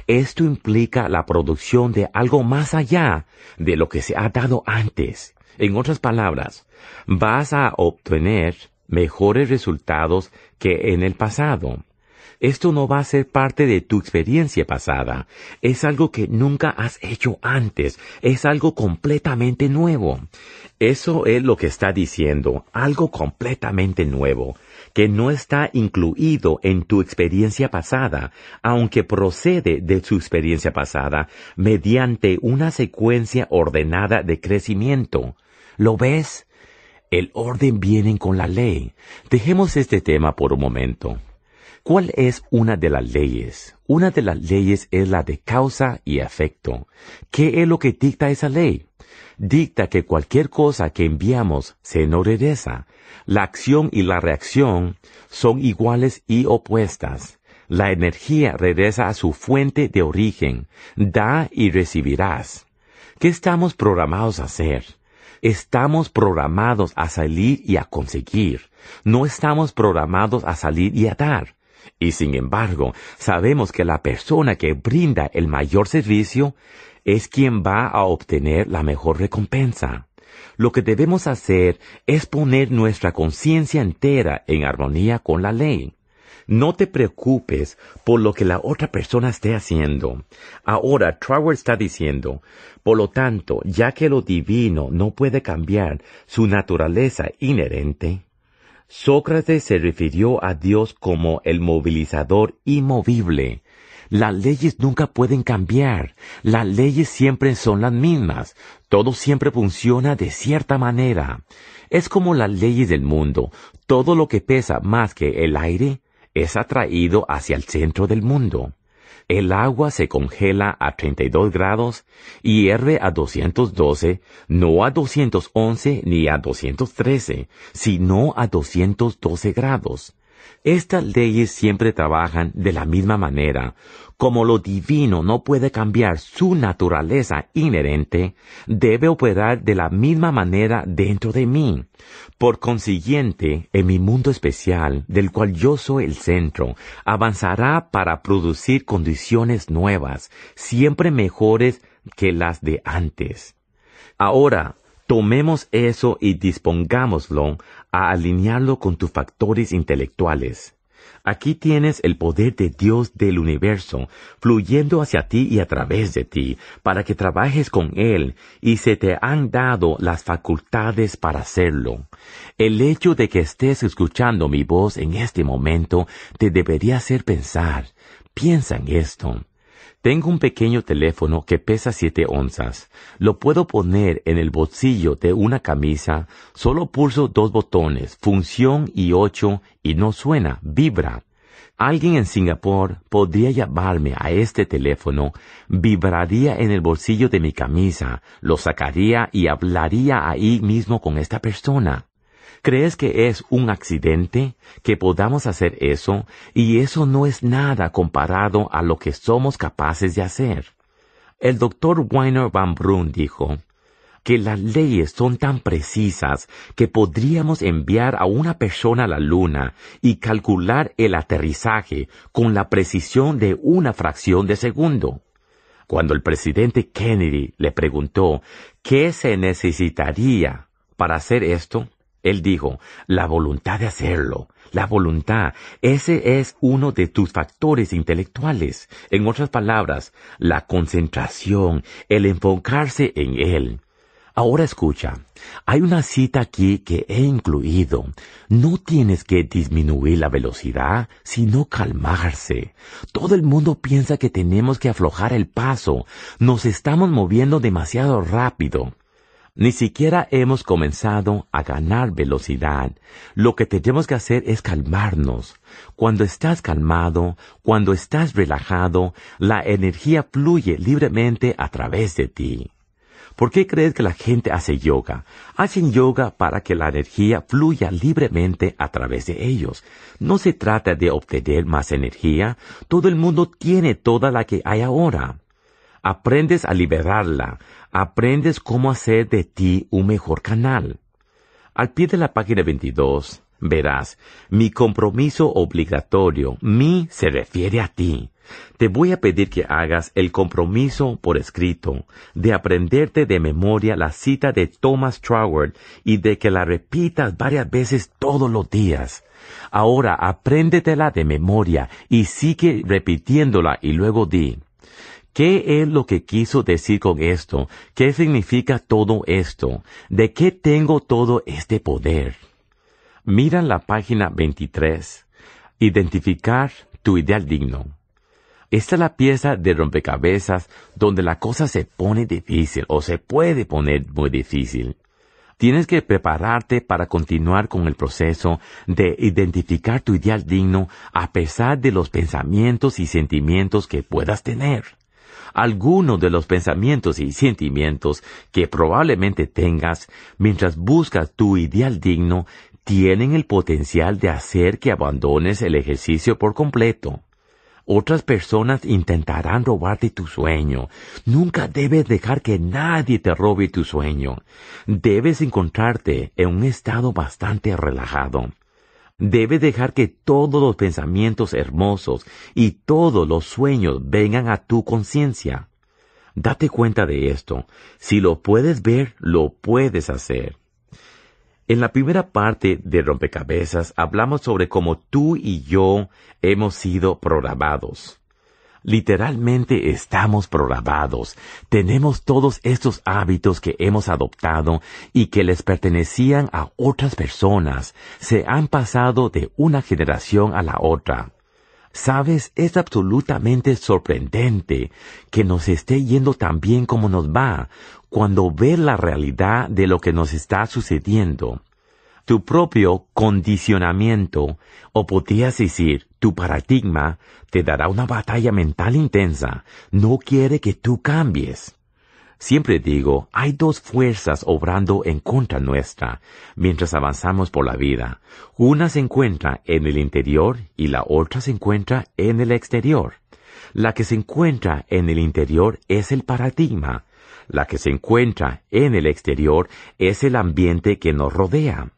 esto implica la producción de algo más allá de lo que se ha dado antes. En otras palabras, vas a obtener mejores resultados que en el pasado. Esto no va a ser parte de tu experiencia pasada. Es algo que nunca has hecho antes. Es algo completamente nuevo. Eso es lo que está diciendo, algo completamente nuevo, que no está incluido en tu experiencia pasada, aunque procede de su experiencia pasada, mediante una secuencia ordenada de crecimiento. ¿Lo ves? El orden viene con la ley. Dejemos este tema por un momento. ¿Cuál es una de las leyes? Una de las leyes es la de causa y efecto. ¿Qué es lo que dicta esa ley? Dicta que cualquier cosa que enviamos se nos regresa. La acción y la reacción son iguales y opuestas. La energía regresa a su fuente de origen. Da y recibirás. ¿Qué estamos programados a hacer? Estamos programados a salir y a conseguir. No estamos programados a salir y a dar. Y sin embargo, sabemos que la persona que brinda el mayor servicio es quien va a obtener la mejor recompensa. Lo que debemos hacer es poner nuestra conciencia entera en armonía con la ley. No te preocupes por lo que la otra persona esté haciendo. Ahora, Trauer está diciendo, por lo tanto, ya que lo divino no puede cambiar su naturaleza inherente, Sócrates se refirió a Dios como el movilizador inmovible. Las leyes nunca pueden cambiar. Las leyes siempre son las mismas. Todo siempre funciona de cierta manera. Es como las leyes del mundo. Todo lo que pesa más que el aire es atraído hacia el centro del mundo. El agua se congela a 32 grados y hierve a 212, no a 211 ni a 213, sino a 212 grados. Estas leyes siempre trabajan de la misma manera. Como lo divino no puede cambiar su naturaleza inherente, debe operar de la misma manera dentro de mí. Por consiguiente, en mi mundo especial, del cual yo soy el centro, avanzará para producir condiciones nuevas, siempre mejores que las de antes. Ahora, tomemos eso y dispongámoslo a alinearlo con tus factores intelectuales. Aquí tienes el poder de Dios del universo fluyendo hacia ti y a través de ti, para que trabajes con Él, y se te han dado las facultades para hacerlo. El hecho de que estés escuchando mi voz en este momento te debería hacer pensar. Piensa en esto. Tengo un pequeño teléfono que pesa siete onzas. Lo puedo poner en el bolsillo de una camisa. Solo pulso dos botones, función y ocho, y no suena, vibra. Alguien en Singapur podría llamarme a este teléfono, vibraría en el bolsillo de mi camisa, lo sacaría y hablaría ahí mismo con esta persona. ¿Crees que es un accidente que podamos hacer eso? Y eso no es nada comparado a lo que somos capaces de hacer. El doctor Weiner Van Brun dijo que las leyes son tan precisas que podríamos enviar a una persona a la luna y calcular el aterrizaje con la precisión de una fracción de segundo. Cuando el presidente Kennedy le preguntó qué se necesitaría para hacer esto, él dijo, la voluntad de hacerlo, la voluntad, ese es uno de tus factores intelectuales. En otras palabras, la concentración, el enfocarse en él. Ahora escucha, hay una cita aquí que he incluido. No tienes que disminuir la velocidad, sino calmarse. Todo el mundo piensa que tenemos que aflojar el paso. Nos estamos moviendo demasiado rápido. Ni siquiera hemos comenzado a ganar velocidad. Lo que tenemos que hacer es calmarnos. Cuando estás calmado, cuando estás relajado, la energía fluye libremente a través de ti. ¿Por qué crees que la gente hace yoga? Hacen yoga para que la energía fluya libremente a través de ellos. No se trata de obtener más energía. Todo el mundo tiene toda la que hay ahora. Aprendes a liberarla, aprendes cómo hacer de ti un mejor canal. Al pie de la página 22, verás, mi compromiso obligatorio, mi se refiere a ti. Te voy a pedir que hagas el compromiso por escrito de aprenderte de memoria la cita de Thomas Troward y de que la repitas varias veces todos los días. Ahora apréndetela de memoria y sigue repitiéndola y luego di, ¿Qué es lo que quiso decir con esto? ¿Qué significa todo esto? ¿De qué tengo todo este poder? Mira la página 23. Identificar tu ideal digno. Esta es la pieza de rompecabezas donde la cosa se pone difícil o se puede poner muy difícil. Tienes que prepararte para continuar con el proceso de identificar tu ideal digno a pesar de los pensamientos y sentimientos que puedas tener algunos de los pensamientos y sentimientos que probablemente tengas mientras buscas tu ideal digno tienen el potencial de hacer que abandones el ejercicio por completo. Otras personas intentarán robarte tu sueño. Nunca debes dejar que nadie te robe tu sueño. Debes encontrarte en un estado bastante relajado. Debes dejar que todos los pensamientos hermosos y todos los sueños vengan a tu conciencia. Date cuenta de esto. Si lo puedes ver, lo puedes hacer. En la primera parte de Rompecabezas hablamos sobre cómo tú y yo hemos sido programados. Literalmente estamos programados. Tenemos todos estos hábitos que hemos adoptado y que les pertenecían a otras personas. Se han pasado de una generación a la otra. Sabes, es absolutamente sorprendente que nos esté yendo tan bien como nos va cuando ves la realidad de lo que nos está sucediendo. Tu propio condicionamiento, o podrías decir, tu paradigma, te dará una batalla mental intensa. No quiere que tú cambies. Siempre digo, hay dos fuerzas obrando en contra nuestra mientras avanzamos por la vida. Una se encuentra en el interior y la otra se encuentra en el exterior. La que se encuentra en el interior es el paradigma. La que se encuentra en el exterior es el ambiente que nos rodea.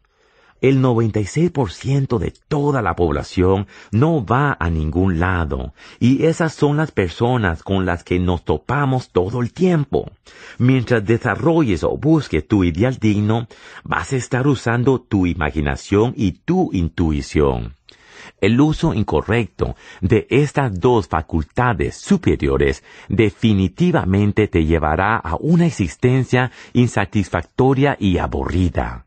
El 96% de toda la población no va a ningún lado y esas son las personas con las que nos topamos todo el tiempo. Mientras desarrolles o busques tu ideal digno, vas a estar usando tu imaginación y tu intuición. El uso incorrecto de estas dos facultades superiores definitivamente te llevará a una existencia insatisfactoria y aburrida.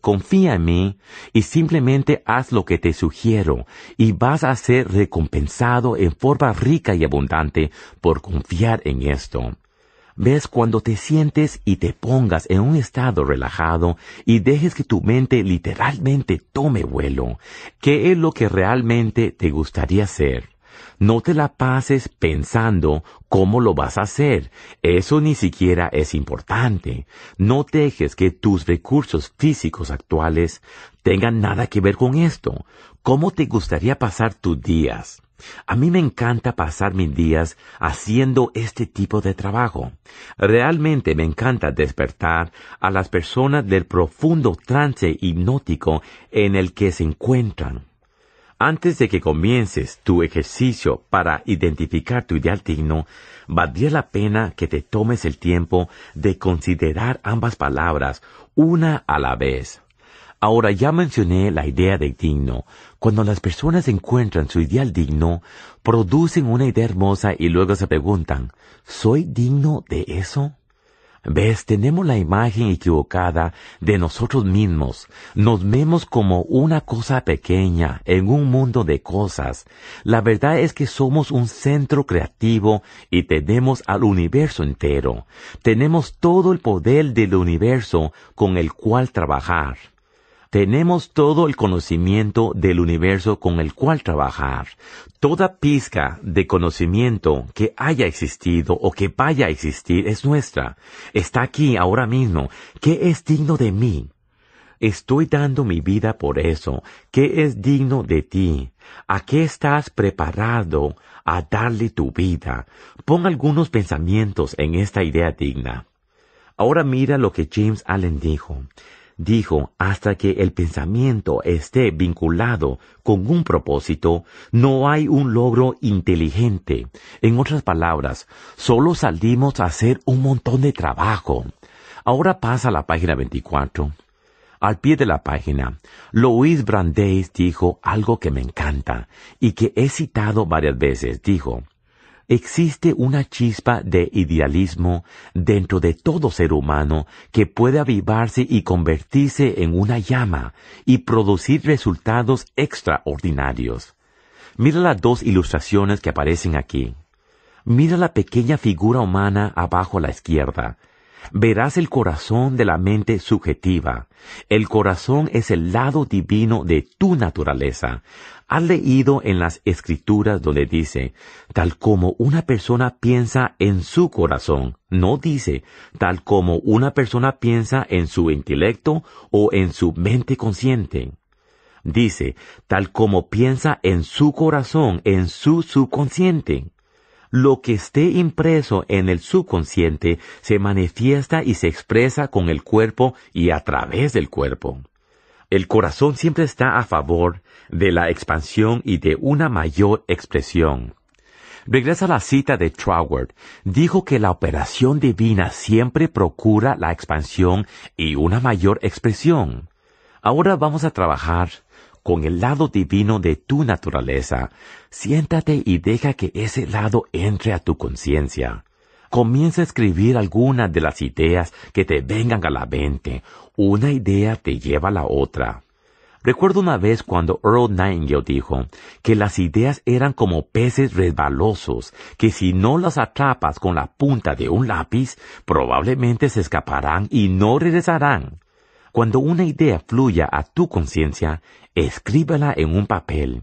Confía en mí y simplemente haz lo que te sugiero y vas a ser recompensado en forma rica y abundante por confiar en esto. Ves cuando te sientes y te pongas en un estado relajado y dejes que tu mente literalmente tome vuelo. ¿Qué es lo que realmente te gustaría hacer? No te la pases pensando cómo lo vas a hacer. Eso ni siquiera es importante. No dejes que tus recursos físicos actuales tengan nada que ver con esto. ¿Cómo te gustaría pasar tus días? A mí me encanta pasar mis días haciendo este tipo de trabajo. Realmente me encanta despertar a las personas del profundo trance hipnótico en el que se encuentran. Antes de que comiences tu ejercicio para identificar tu ideal digno, valdría la pena que te tomes el tiempo de considerar ambas palabras una a la vez. Ahora ya mencioné la idea de digno. Cuando las personas encuentran su ideal digno, producen una idea hermosa y luego se preguntan, ¿soy digno de eso? Ves, tenemos la imagen equivocada de nosotros mismos. Nos vemos como una cosa pequeña en un mundo de cosas. La verdad es que somos un centro creativo y tenemos al universo entero. Tenemos todo el poder del universo con el cual trabajar. Tenemos todo el conocimiento del universo con el cual trabajar. Toda pizca de conocimiento que haya existido o que vaya a existir es nuestra. Está aquí ahora mismo. ¿Qué es digno de mí? Estoy dando mi vida por eso. ¿Qué es digno de ti? ¿A qué estás preparado a darle tu vida? Pon algunos pensamientos en esta idea digna. Ahora mira lo que James Allen dijo dijo, hasta que el pensamiento esté vinculado con un propósito, no hay un logro inteligente. En otras palabras, solo salimos a hacer un montón de trabajo. Ahora pasa a la página 24. Al pie de la página, Louis Brandeis dijo algo que me encanta y que he citado varias veces. Dijo, existe una chispa de idealismo dentro de todo ser humano que puede avivarse y convertirse en una llama y producir resultados extraordinarios. Mira las dos ilustraciones que aparecen aquí. Mira la pequeña figura humana abajo a la izquierda. Verás el corazón de la mente subjetiva. El corazón es el lado divino de tu naturaleza, ¿Has leído en las escrituras donde dice, tal como una persona piensa en su corazón? No dice, tal como una persona piensa en su intelecto o en su mente consciente. Dice, tal como piensa en su corazón, en su subconsciente. Lo que esté impreso en el subconsciente se manifiesta y se expresa con el cuerpo y a través del cuerpo. El corazón siempre está a favor de la expansión y de una mayor expresión. Regresa a la cita de Troward. Dijo que la operación divina siempre procura la expansión y una mayor expresión. Ahora vamos a trabajar con el lado divino de tu naturaleza. Siéntate y deja que ese lado entre a tu conciencia. Comienza a escribir algunas de las ideas que te vengan a la mente. Una idea te lleva a la otra. Recuerdo una vez cuando Earl Nightingale dijo que las ideas eran como peces resbalosos, que si no las atrapas con la punta de un lápiz, probablemente se escaparán y no regresarán. Cuando una idea fluya a tu conciencia, escríbela en un papel.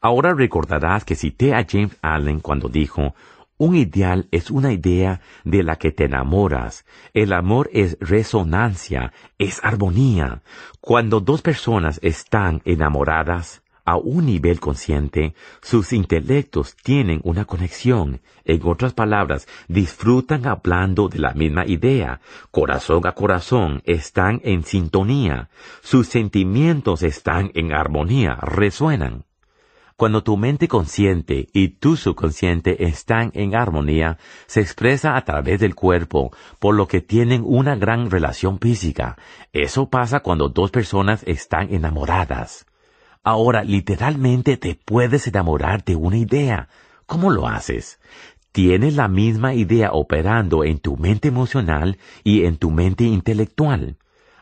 Ahora recordarás que cité a James Allen cuando dijo, un ideal es una idea de la que te enamoras. El amor es resonancia, es armonía. Cuando dos personas están enamoradas a un nivel consciente, sus intelectos tienen una conexión. En otras palabras, disfrutan hablando de la misma idea. Corazón a corazón están en sintonía. Sus sentimientos están en armonía, resuenan. Cuando tu mente consciente y tu subconsciente están en armonía, se expresa a través del cuerpo, por lo que tienen una gran relación física. Eso pasa cuando dos personas están enamoradas. Ahora, literalmente te puedes enamorar de una idea. ¿Cómo lo haces? Tienes la misma idea operando en tu mente emocional y en tu mente intelectual.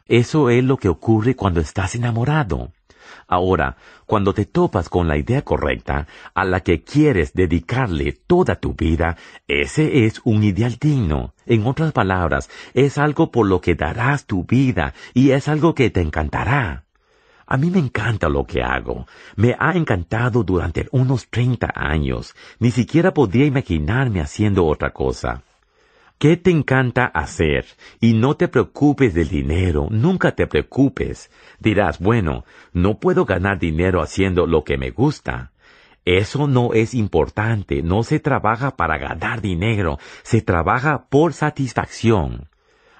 Eso es lo que ocurre cuando estás enamorado. Ahora, cuando te topas con la idea correcta, a la que quieres dedicarle toda tu vida, ese es un ideal digno. En otras palabras, es algo por lo que darás tu vida y es algo que te encantará. A mí me encanta lo que hago. Me ha encantado durante unos treinta años. Ni siquiera podría imaginarme haciendo otra cosa. ¿Qué te encanta hacer? Y no te preocupes del dinero, nunca te preocupes. Dirás, bueno, no puedo ganar dinero haciendo lo que me gusta. Eso no es importante, no se trabaja para ganar dinero, se trabaja por satisfacción.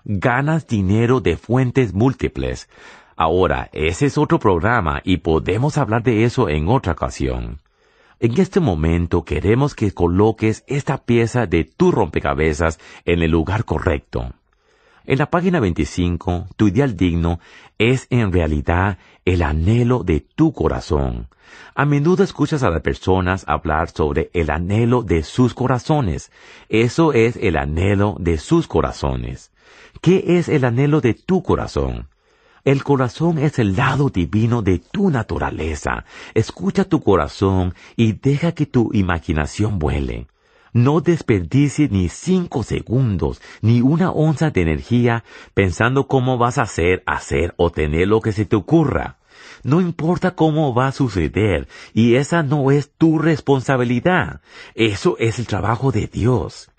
Ganas dinero de fuentes múltiples. Ahora, ese es otro programa y podemos hablar de eso en otra ocasión. En este momento queremos que coloques esta pieza de tu rompecabezas en el lugar correcto. En la página 25, tu ideal digno es en realidad el anhelo de tu corazón. A menudo escuchas a las personas hablar sobre el anhelo de sus corazones. Eso es el anhelo de sus corazones. ¿Qué es el anhelo de tu corazón? El corazón es el lado divino de tu naturaleza. Escucha tu corazón y deja que tu imaginación vuele. No desperdicies ni cinco segundos, ni una onza de energía pensando cómo vas a hacer, hacer o tener lo que se te ocurra. No importa cómo va a suceder, y esa no es tu responsabilidad. Eso es el trabajo de Dios.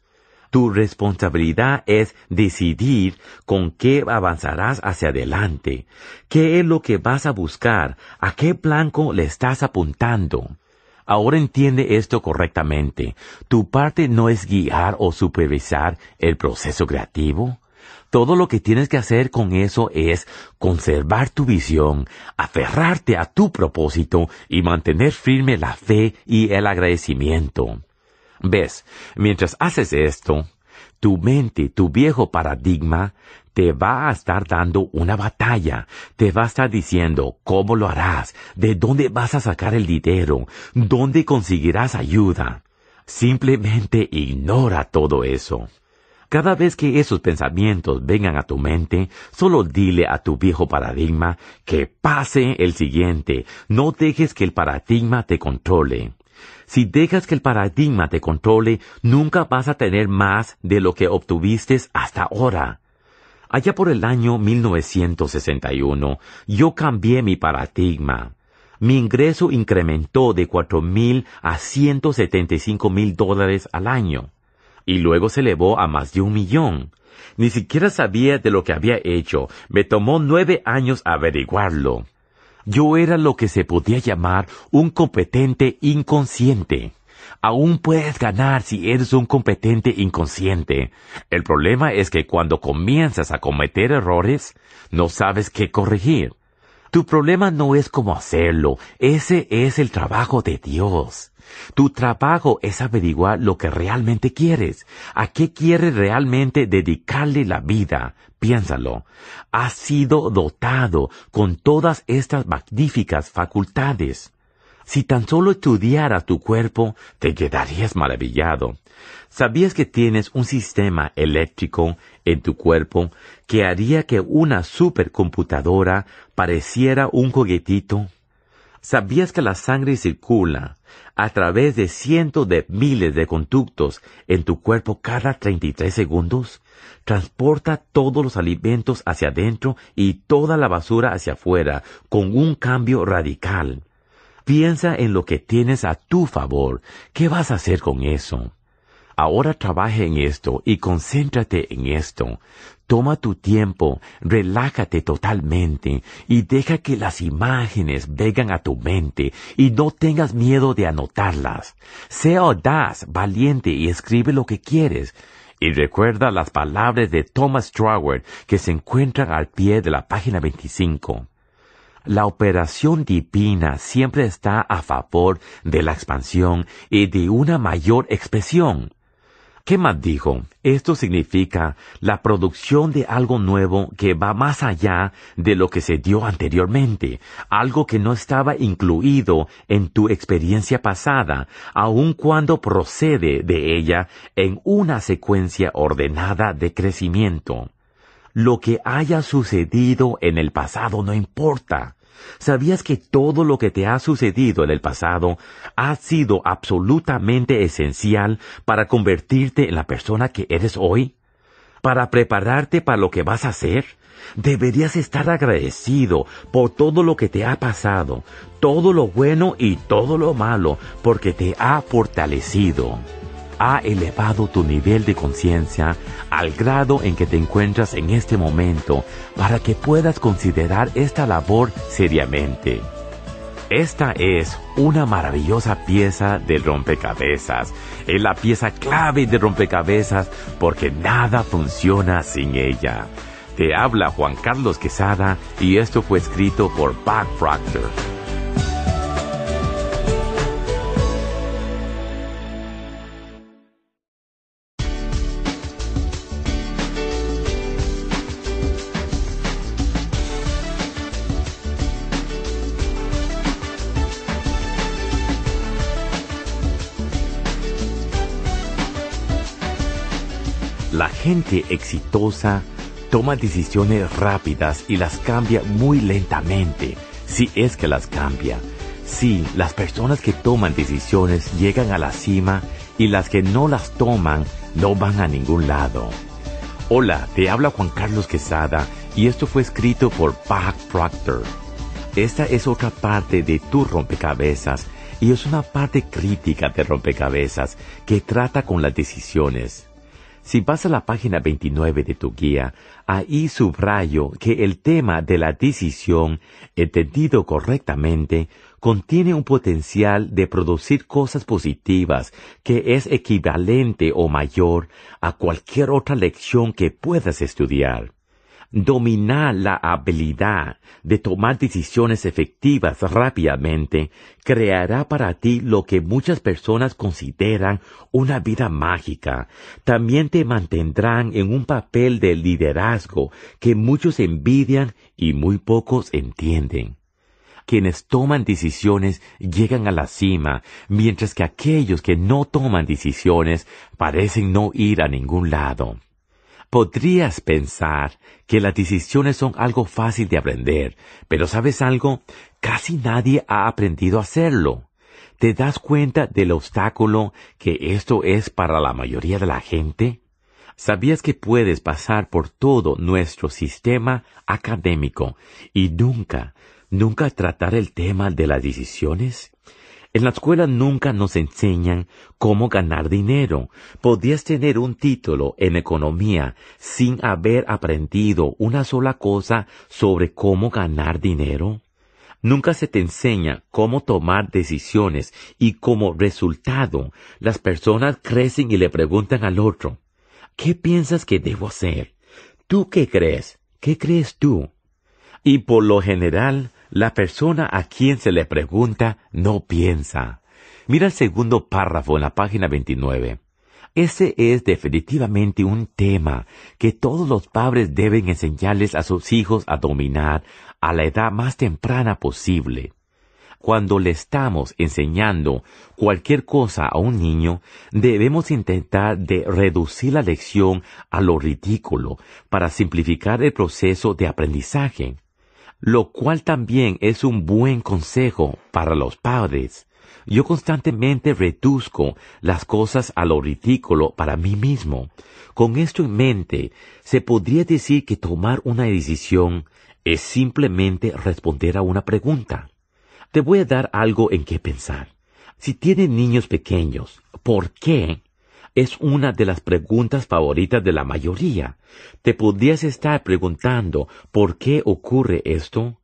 Tu responsabilidad es decidir con qué avanzarás hacia adelante, qué es lo que vas a buscar, a qué blanco le estás apuntando. Ahora entiende esto correctamente. Tu parte no es guiar o supervisar el proceso creativo. Todo lo que tienes que hacer con eso es conservar tu visión, aferrarte a tu propósito y mantener firme la fe y el agradecimiento. Ves, mientras haces esto, tu mente, tu viejo paradigma, te va a estar dando una batalla, te va a estar diciendo cómo lo harás, de dónde vas a sacar el dinero, dónde conseguirás ayuda. Simplemente ignora todo eso. Cada vez que esos pensamientos vengan a tu mente, solo dile a tu viejo paradigma que pase el siguiente. No dejes que el paradigma te controle. Si dejas que el paradigma te controle, nunca vas a tener más de lo que obtuviste hasta ahora. Allá por el año 1961, yo cambié mi paradigma. Mi ingreso incrementó de cuatro mil a ciento setenta y cinco mil dólares al año. Y luego se elevó a más de un millón. Ni siquiera sabía de lo que había hecho. Me tomó nueve años averiguarlo. Yo era lo que se podía llamar un competente inconsciente. Aún puedes ganar si eres un competente inconsciente. El problema es que cuando comienzas a cometer errores, no sabes qué corregir. Tu problema no es cómo hacerlo, ese es el trabajo de Dios. Tu trabajo es averiguar lo que realmente quieres, a qué quieres realmente dedicarle la vida. Piénsalo. Has sido dotado con todas estas magníficas facultades. Si tan solo estudiaras tu cuerpo, te quedarías maravillado. ¿Sabías que tienes un sistema eléctrico en tu cuerpo que haría que una supercomputadora pareciera un juguetito? ¿Sabías que la sangre circula a través de cientos de miles de conductos en tu cuerpo cada 33 segundos? Transporta todos los alimentos hacia adentro y toda la basura hacia afuera con un cambio radical. Piensa en lo que tienes a tu favor. ¿Qué vas a hacer con eso? Ahora trabaja en esto y concéntrate en esto. Toma tu tiempo, relájate totalmente y deja que las imágenes vengan a tu mente y no tengas miedo de anotarlas. Sea audaz, valiente y escribe lo que quieres. Y recuerda las palabras de Thomas Straward que se encuentran al pie de la página 25. La operación divina siempre está a favor de la expansión y de una mayor expresión. ¿Qué más dijo? Esto significa la producción de algo nuevo que va más allá de lo que se dio anteriormente, algo que no estaba incluido en tu experiencia pasada, aun cuando procede de ella en una secuencia ordenada de crecimiento. Lo que haya sucedido en el pasado no importa. ¿Sabías que todo lo que te ha sucedido en el pasado ha sido absolutamente esencial para convertirte en la persona que eres hoy? ¿Para prepararte para lo que vas a hacer? Deberías estar agradecido por todo lo que te ha pasado, todo lo bueno y todo lo malo, porque te ha fortalecido ha elevado tu nivel de conciencia al grado en que te encuentras en este momento para que puedas considerar esta labor seriamente. Esta es una maravillosa pieza de rompecabezas. Es la pieza clave de rompecabezas porque nada funciona sin ella. Te habla Juan Carlos Quesada y esto fue escrito por Buck Proctor. Gente exitosa toma decisiones rápidas y las cambia muy lentamente, si es que las cambia. Sí, las personas que toman decisiones llegan a la cima y las que no las toman no van a ningún lado. Hola, te habla Juan Carlos Quesada y esto fue escrito por Buck Proctor. Esta es otra parte de tu rompecabezas y es una parte crítica de rompecabezas que trata con las decisiones. Si vas a la página 29 de tu guía, ahí subrayo que el tema de la decisión, entendido correctamente, contiene un potencial de producir cosas positivas que es equivalente o mayor a cualquier otra lección que puedas estudiar. Dominar la habilidad de tomar decisiones efectivas rápidamente creará para ti lo que muchas personas consideran una vida mágica. También te mantendrán en un papel de liderazgo que muchos envidian y muy pocos entienden quienes toman decisiones llegan a la cima, mientras que aquellos que no toman decisiones parecen no ir a ningún lado. Podrías pensar que las decisiones son algo fácil de aprender, pero ¿sabes algo? Casi nadie ha aprendido a hacerlo. ¿Te das cuenta del obstáculo que esto es para la mayoría de la gente? ¿Sabías que puedes pasar por todo nuestro sistema académico y nunca, nunca tratar el tema de las decisiones? En la escuela nunca nos enseñan cómo ganar dinero. Podías tener un título en economía sin haber aprendido una sola cosa sobre cómo ganar dinero. Nunca se te enseña cómo tomar decisiones y como resultado las personas crecen y le preguntan al otro, ¿qué piensas que debo hacer? ¿Tú qué crees? ¿Qué crees tú? Y por lo general, la persona a quien se le pregunta no piensa. Mira el segundo párrafo en la página 29. Ese es definitivamente un tema que todos los padres deben enseñarles a sus hijos a dominar a la edad más temprana posible. Cuando le estamos enseñando cualquier cosa a un niño, debemos intentar de reducir la lección a lo ridículo para simplificar el proceso de aprendizaje, lo cual también es un buen consejo para los padres. Yo constantemente reduzco las cosas a lo ridículo para mí mismo. Con esto en mente, se podría decir que tomar una decisión es simplemente responder a una pregunta. Te voy a dar algo en qué pensar. Si tienes niños pequeños, ¿por qué? Es una de las preguntas favoritas de la mayoría. Te podrías estar preguntando ¿por qué ocurre esto?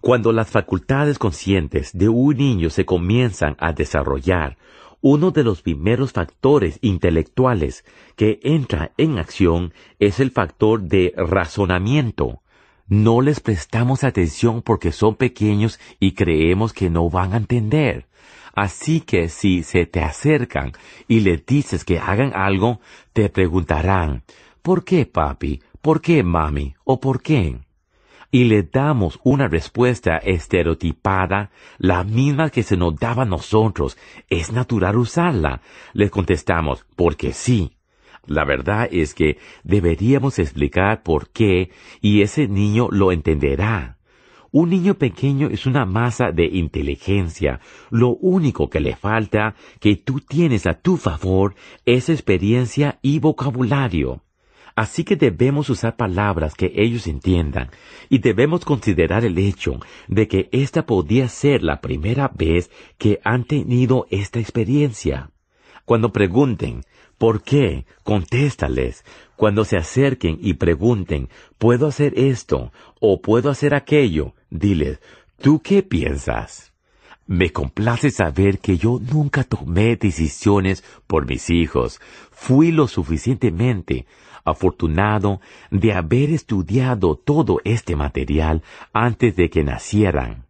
Cuando las facultades conscientes de un niño se comienzan a desarrollar, uno de los primeros factores intelectuales que entra en acción es el factor de razonamiento. No les prestamos atención porque son pequeños y creemos que no van a entender. Así que si se te acercan y les dices que hagan algo, te preguntarán, ¿por qué papi? ¿Por qué mami? ¿O por qué? y le damos una respuesta estereotipada, la misma que se nos daba a nosotros, es natural usarla. Les contestamos, porque sí. La verdad es que deberíamos explicar por qué y ese niño lo entenderá. Un niño pequeño es una masa de inteligencia. Lo único que le falta que tú tienes a tu favor es experiencia y vocabulario. Así que debemos usar palabras que ellos entiendan y debemos considerar el hecho de que esta podía ser la primera vez que han tenido esta experiencia. Cuando pregunten, ¿por qué? Contéstales. Cuando se acerquen y pregunten, ¿puedo hacer esto? o ¿puedo hacer aquello? Diles, ¿tú qué piensas? Me complace saber que yo nunca tomé decisiones por mis hijos. Fui lo suficientemente afortunado de haber estudiado todo este material antes de que nacieran.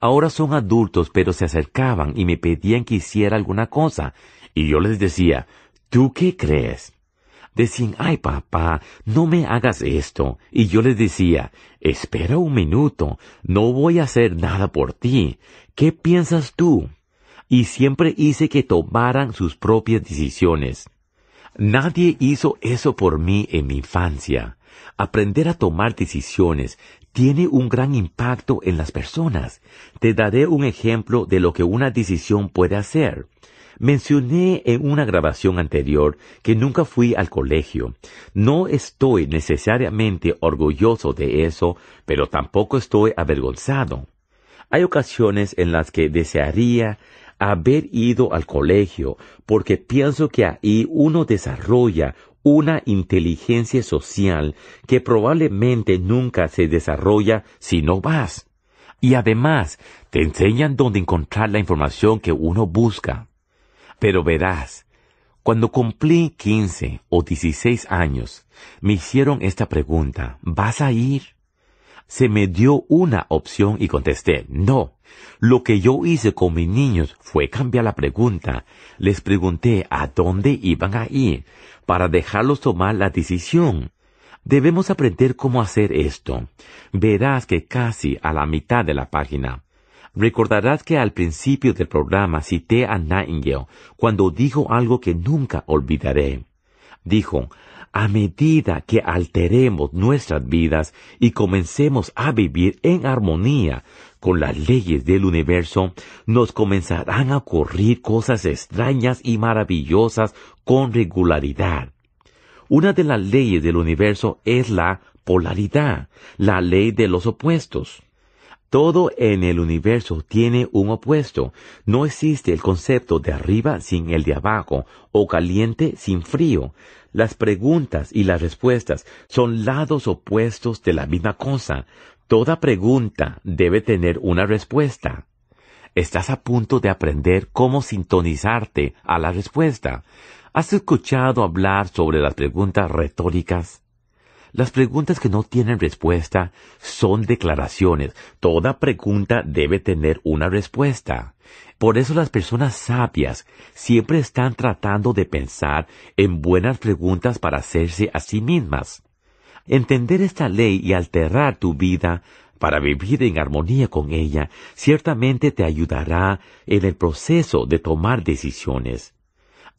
Ahora son adultos, pero se acercaban y me pedían que hiciera alguna cosa, y yo les decía, ¿tú qué crees? Decían, ay papá, no me hagas esto. Y yo les decía, espera un minuto, no voy a hacer nada por ti. ¿Qué piensas tú? Y siempre hice que tomaran sus propias decisiones. Nadie hizo eso por mí en mi infancia. Aprender a tomar decisiones tiene un gran impacto en las personas. Te daré un ejemplo de lo que una decisión puede hacer. Mencioné en una grabación anterior que nunca fui al colegio. No estoy necesariamente orgulloso de eso, pero tampoco estoy avergonzado. Hay ocasiones en las que desearía haber ido al colegio, porque pienso que ahí uno desarrolla una inteligencia social que probablemente nunca se desarrolla si no vas. Y además, te enseñan dónde encontrar la información que uno busca. Pero verás, cuando cumplí quince o dieciséis años, me hicieron esta pregunta, ¿vas a ir? Se me dio una opción y contesté, no. Lo que yo hice con mis niños fue cambiar la pregunta. Les pregunté a dónde iban a ir para dejarlos tomar la decisión. Debemos aprender cómo hacer esto. Verás que casi a la mitad de la página. Recordarás que al principio del programa cité a Nightingale cuando dijo algo que nunca olvidaré. Dijo, a medida que alteremos nuestras vidas y comencemos a vivir en armonía con las leyes del universo, nos comenzarán a ocurrir cosas extrañas y maravillosas con regularidad. Una de las leyes del universo es la polaridad, la ley de los opuestos. Todo en el universo tiene un opuesto. No existe el concepto de arriba sin el de abajo o caliente sin frío. Las preguntas y las respuestas son lados opuestos de la misma cosa. Toda pregunta debe tener una respuesta. Estás a punto de aprender cómo sintonizarte a la respuesta. ¿Has escuchado hablar sobre las preguntas retóricas? Las preguntas que no tienen respuesta son declaraciones. Toda pregunta debe tener una respuesta. Por eso las personas sabias siempre están tratando de pensar en buenas preguntas para hacerse a sí mismas. Entender esta ley y alterar tu vida para vivir en armonía con ella, ciertamente te ayudará en el proceso de tomar decisiones.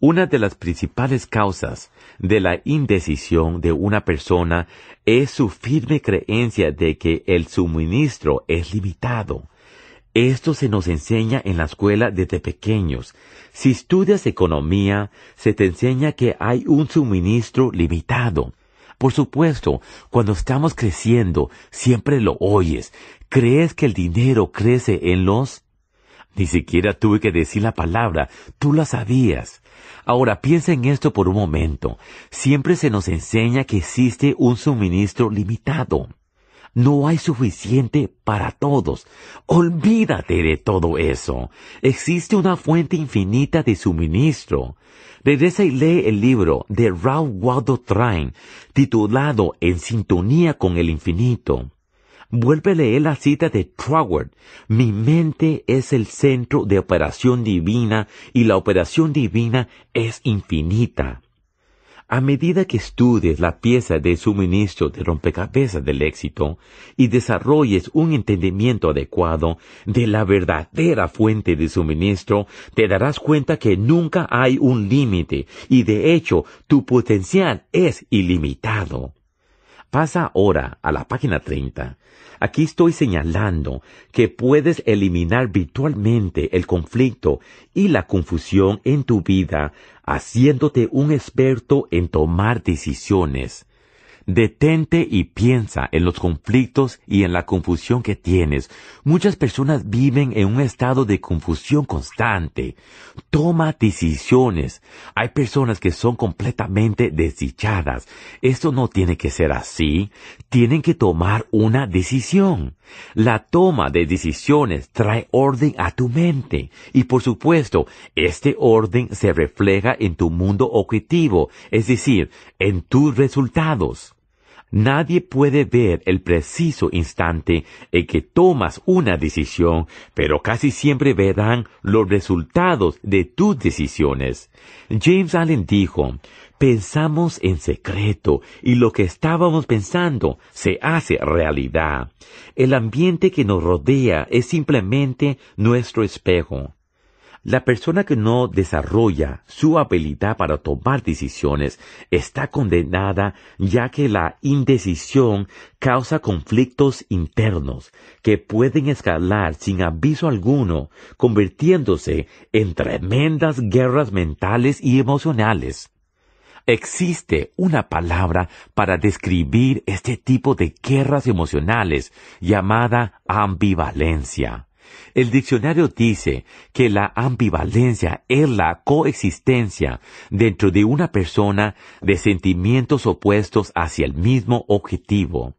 Una de las principales causas de la indecisión de una persona es su firme creencia de que el suministro es limitado. Esto se nos enseña en la escuela desde pequeños. Si estudias economía, se te enseña que hay un suministro limitado. Por supuesto, cuando estamos creciendo, siempre lo oyes. ¿Crees que el dinero crece en los? Ni siquiera tuve que decir la palabra, tú la sabías. Ahora piensa en esto por un momento. Siempre se nos enseña que existe un suministro limitado. No hay suficiente para todos. Olvídate de todo eso. Existe una fuente infinita de suministro. Regresa y lee el libro de Ralph Waldo Train, titulado En sintonía con el infinito. Vuelve a leer la cita de Troward. Mi mente es el centro de operación divina y la operación divina es infinita. A medida que estudies la pieza de suministro de rompecabezas del éxito y desarrolles un entendimiento adecuado de la verdadera fuente de suministro, te darás cuenta que nunca hay un límite y de hecho tu potencial es ilimitado. Pasa ahora a la página 30. Aquí estoy señalando que puedes eliminar virtualmente el conflicto y la confusión en tu vida haciéndote un experto en tomar decisiones. Detente y piensa en los conflictos y en la confusión que tienes. Muchas personas viven en un estado de confusión constante. Toma decisiones. Hay personas que son completamente desdichadas. Esto no tiene que ser así. Tienen que tomar una decisión. La toma de decisiones trae orden a tu mente. Y por supuesto, este orden se refleja en tu mundo objetivo, es decir, en tus resultados. Nadie puede ver el preciso instante en que tomas una decisión, pero casi siempre verán los resultados de tus decisiones. James Allen dijo, pensamos en secreto y lo que estábamos pensando se hace realidad. El ambiente que nos rodea es simplemente nuestro espejo. La persona que no desarrolla su habilidad para tomar decisiones está condenada ya que la indecisión causa conflictos internos que pueden escalar sin aviso alguno, convirtiéndose en tremendas guerras mentales y emocionales. Existe una palabra para describir este tipo de guerras emocionales llamada ambivalencia. El diccionario dice que la ambivalencia es la coexistencia dentro de una persona de sentimientos opuestos hacia el mismo objetivo.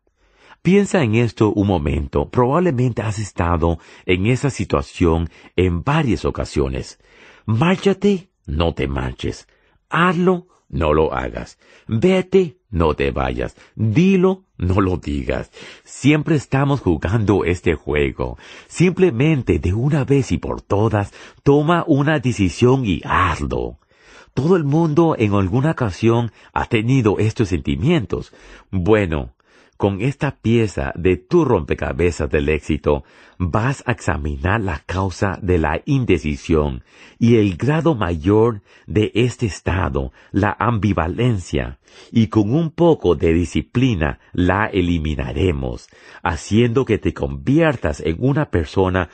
Piensa en esto un momento. Probablemente has estado en esa situación en varias ocasiones. Márchate, no te marches. Hazlo, no lo hagas. Vete, no te vayas. Dilo, no lo digas. Siempre estamos jugando este juego. Simplemente de una vez y por todas, toma una decisión y hazlo. Todo el mundo en alguna ocasión ha tenido estos sentimientos. Bueno, con esta pieza de tu rompecabezas del éxito, vas a examinar la causa de la indecisión y el grado mayor de este estado, la ambivalencia, y con un poco de disciplina la eliminaremos, haciendo que te conviertas en una persona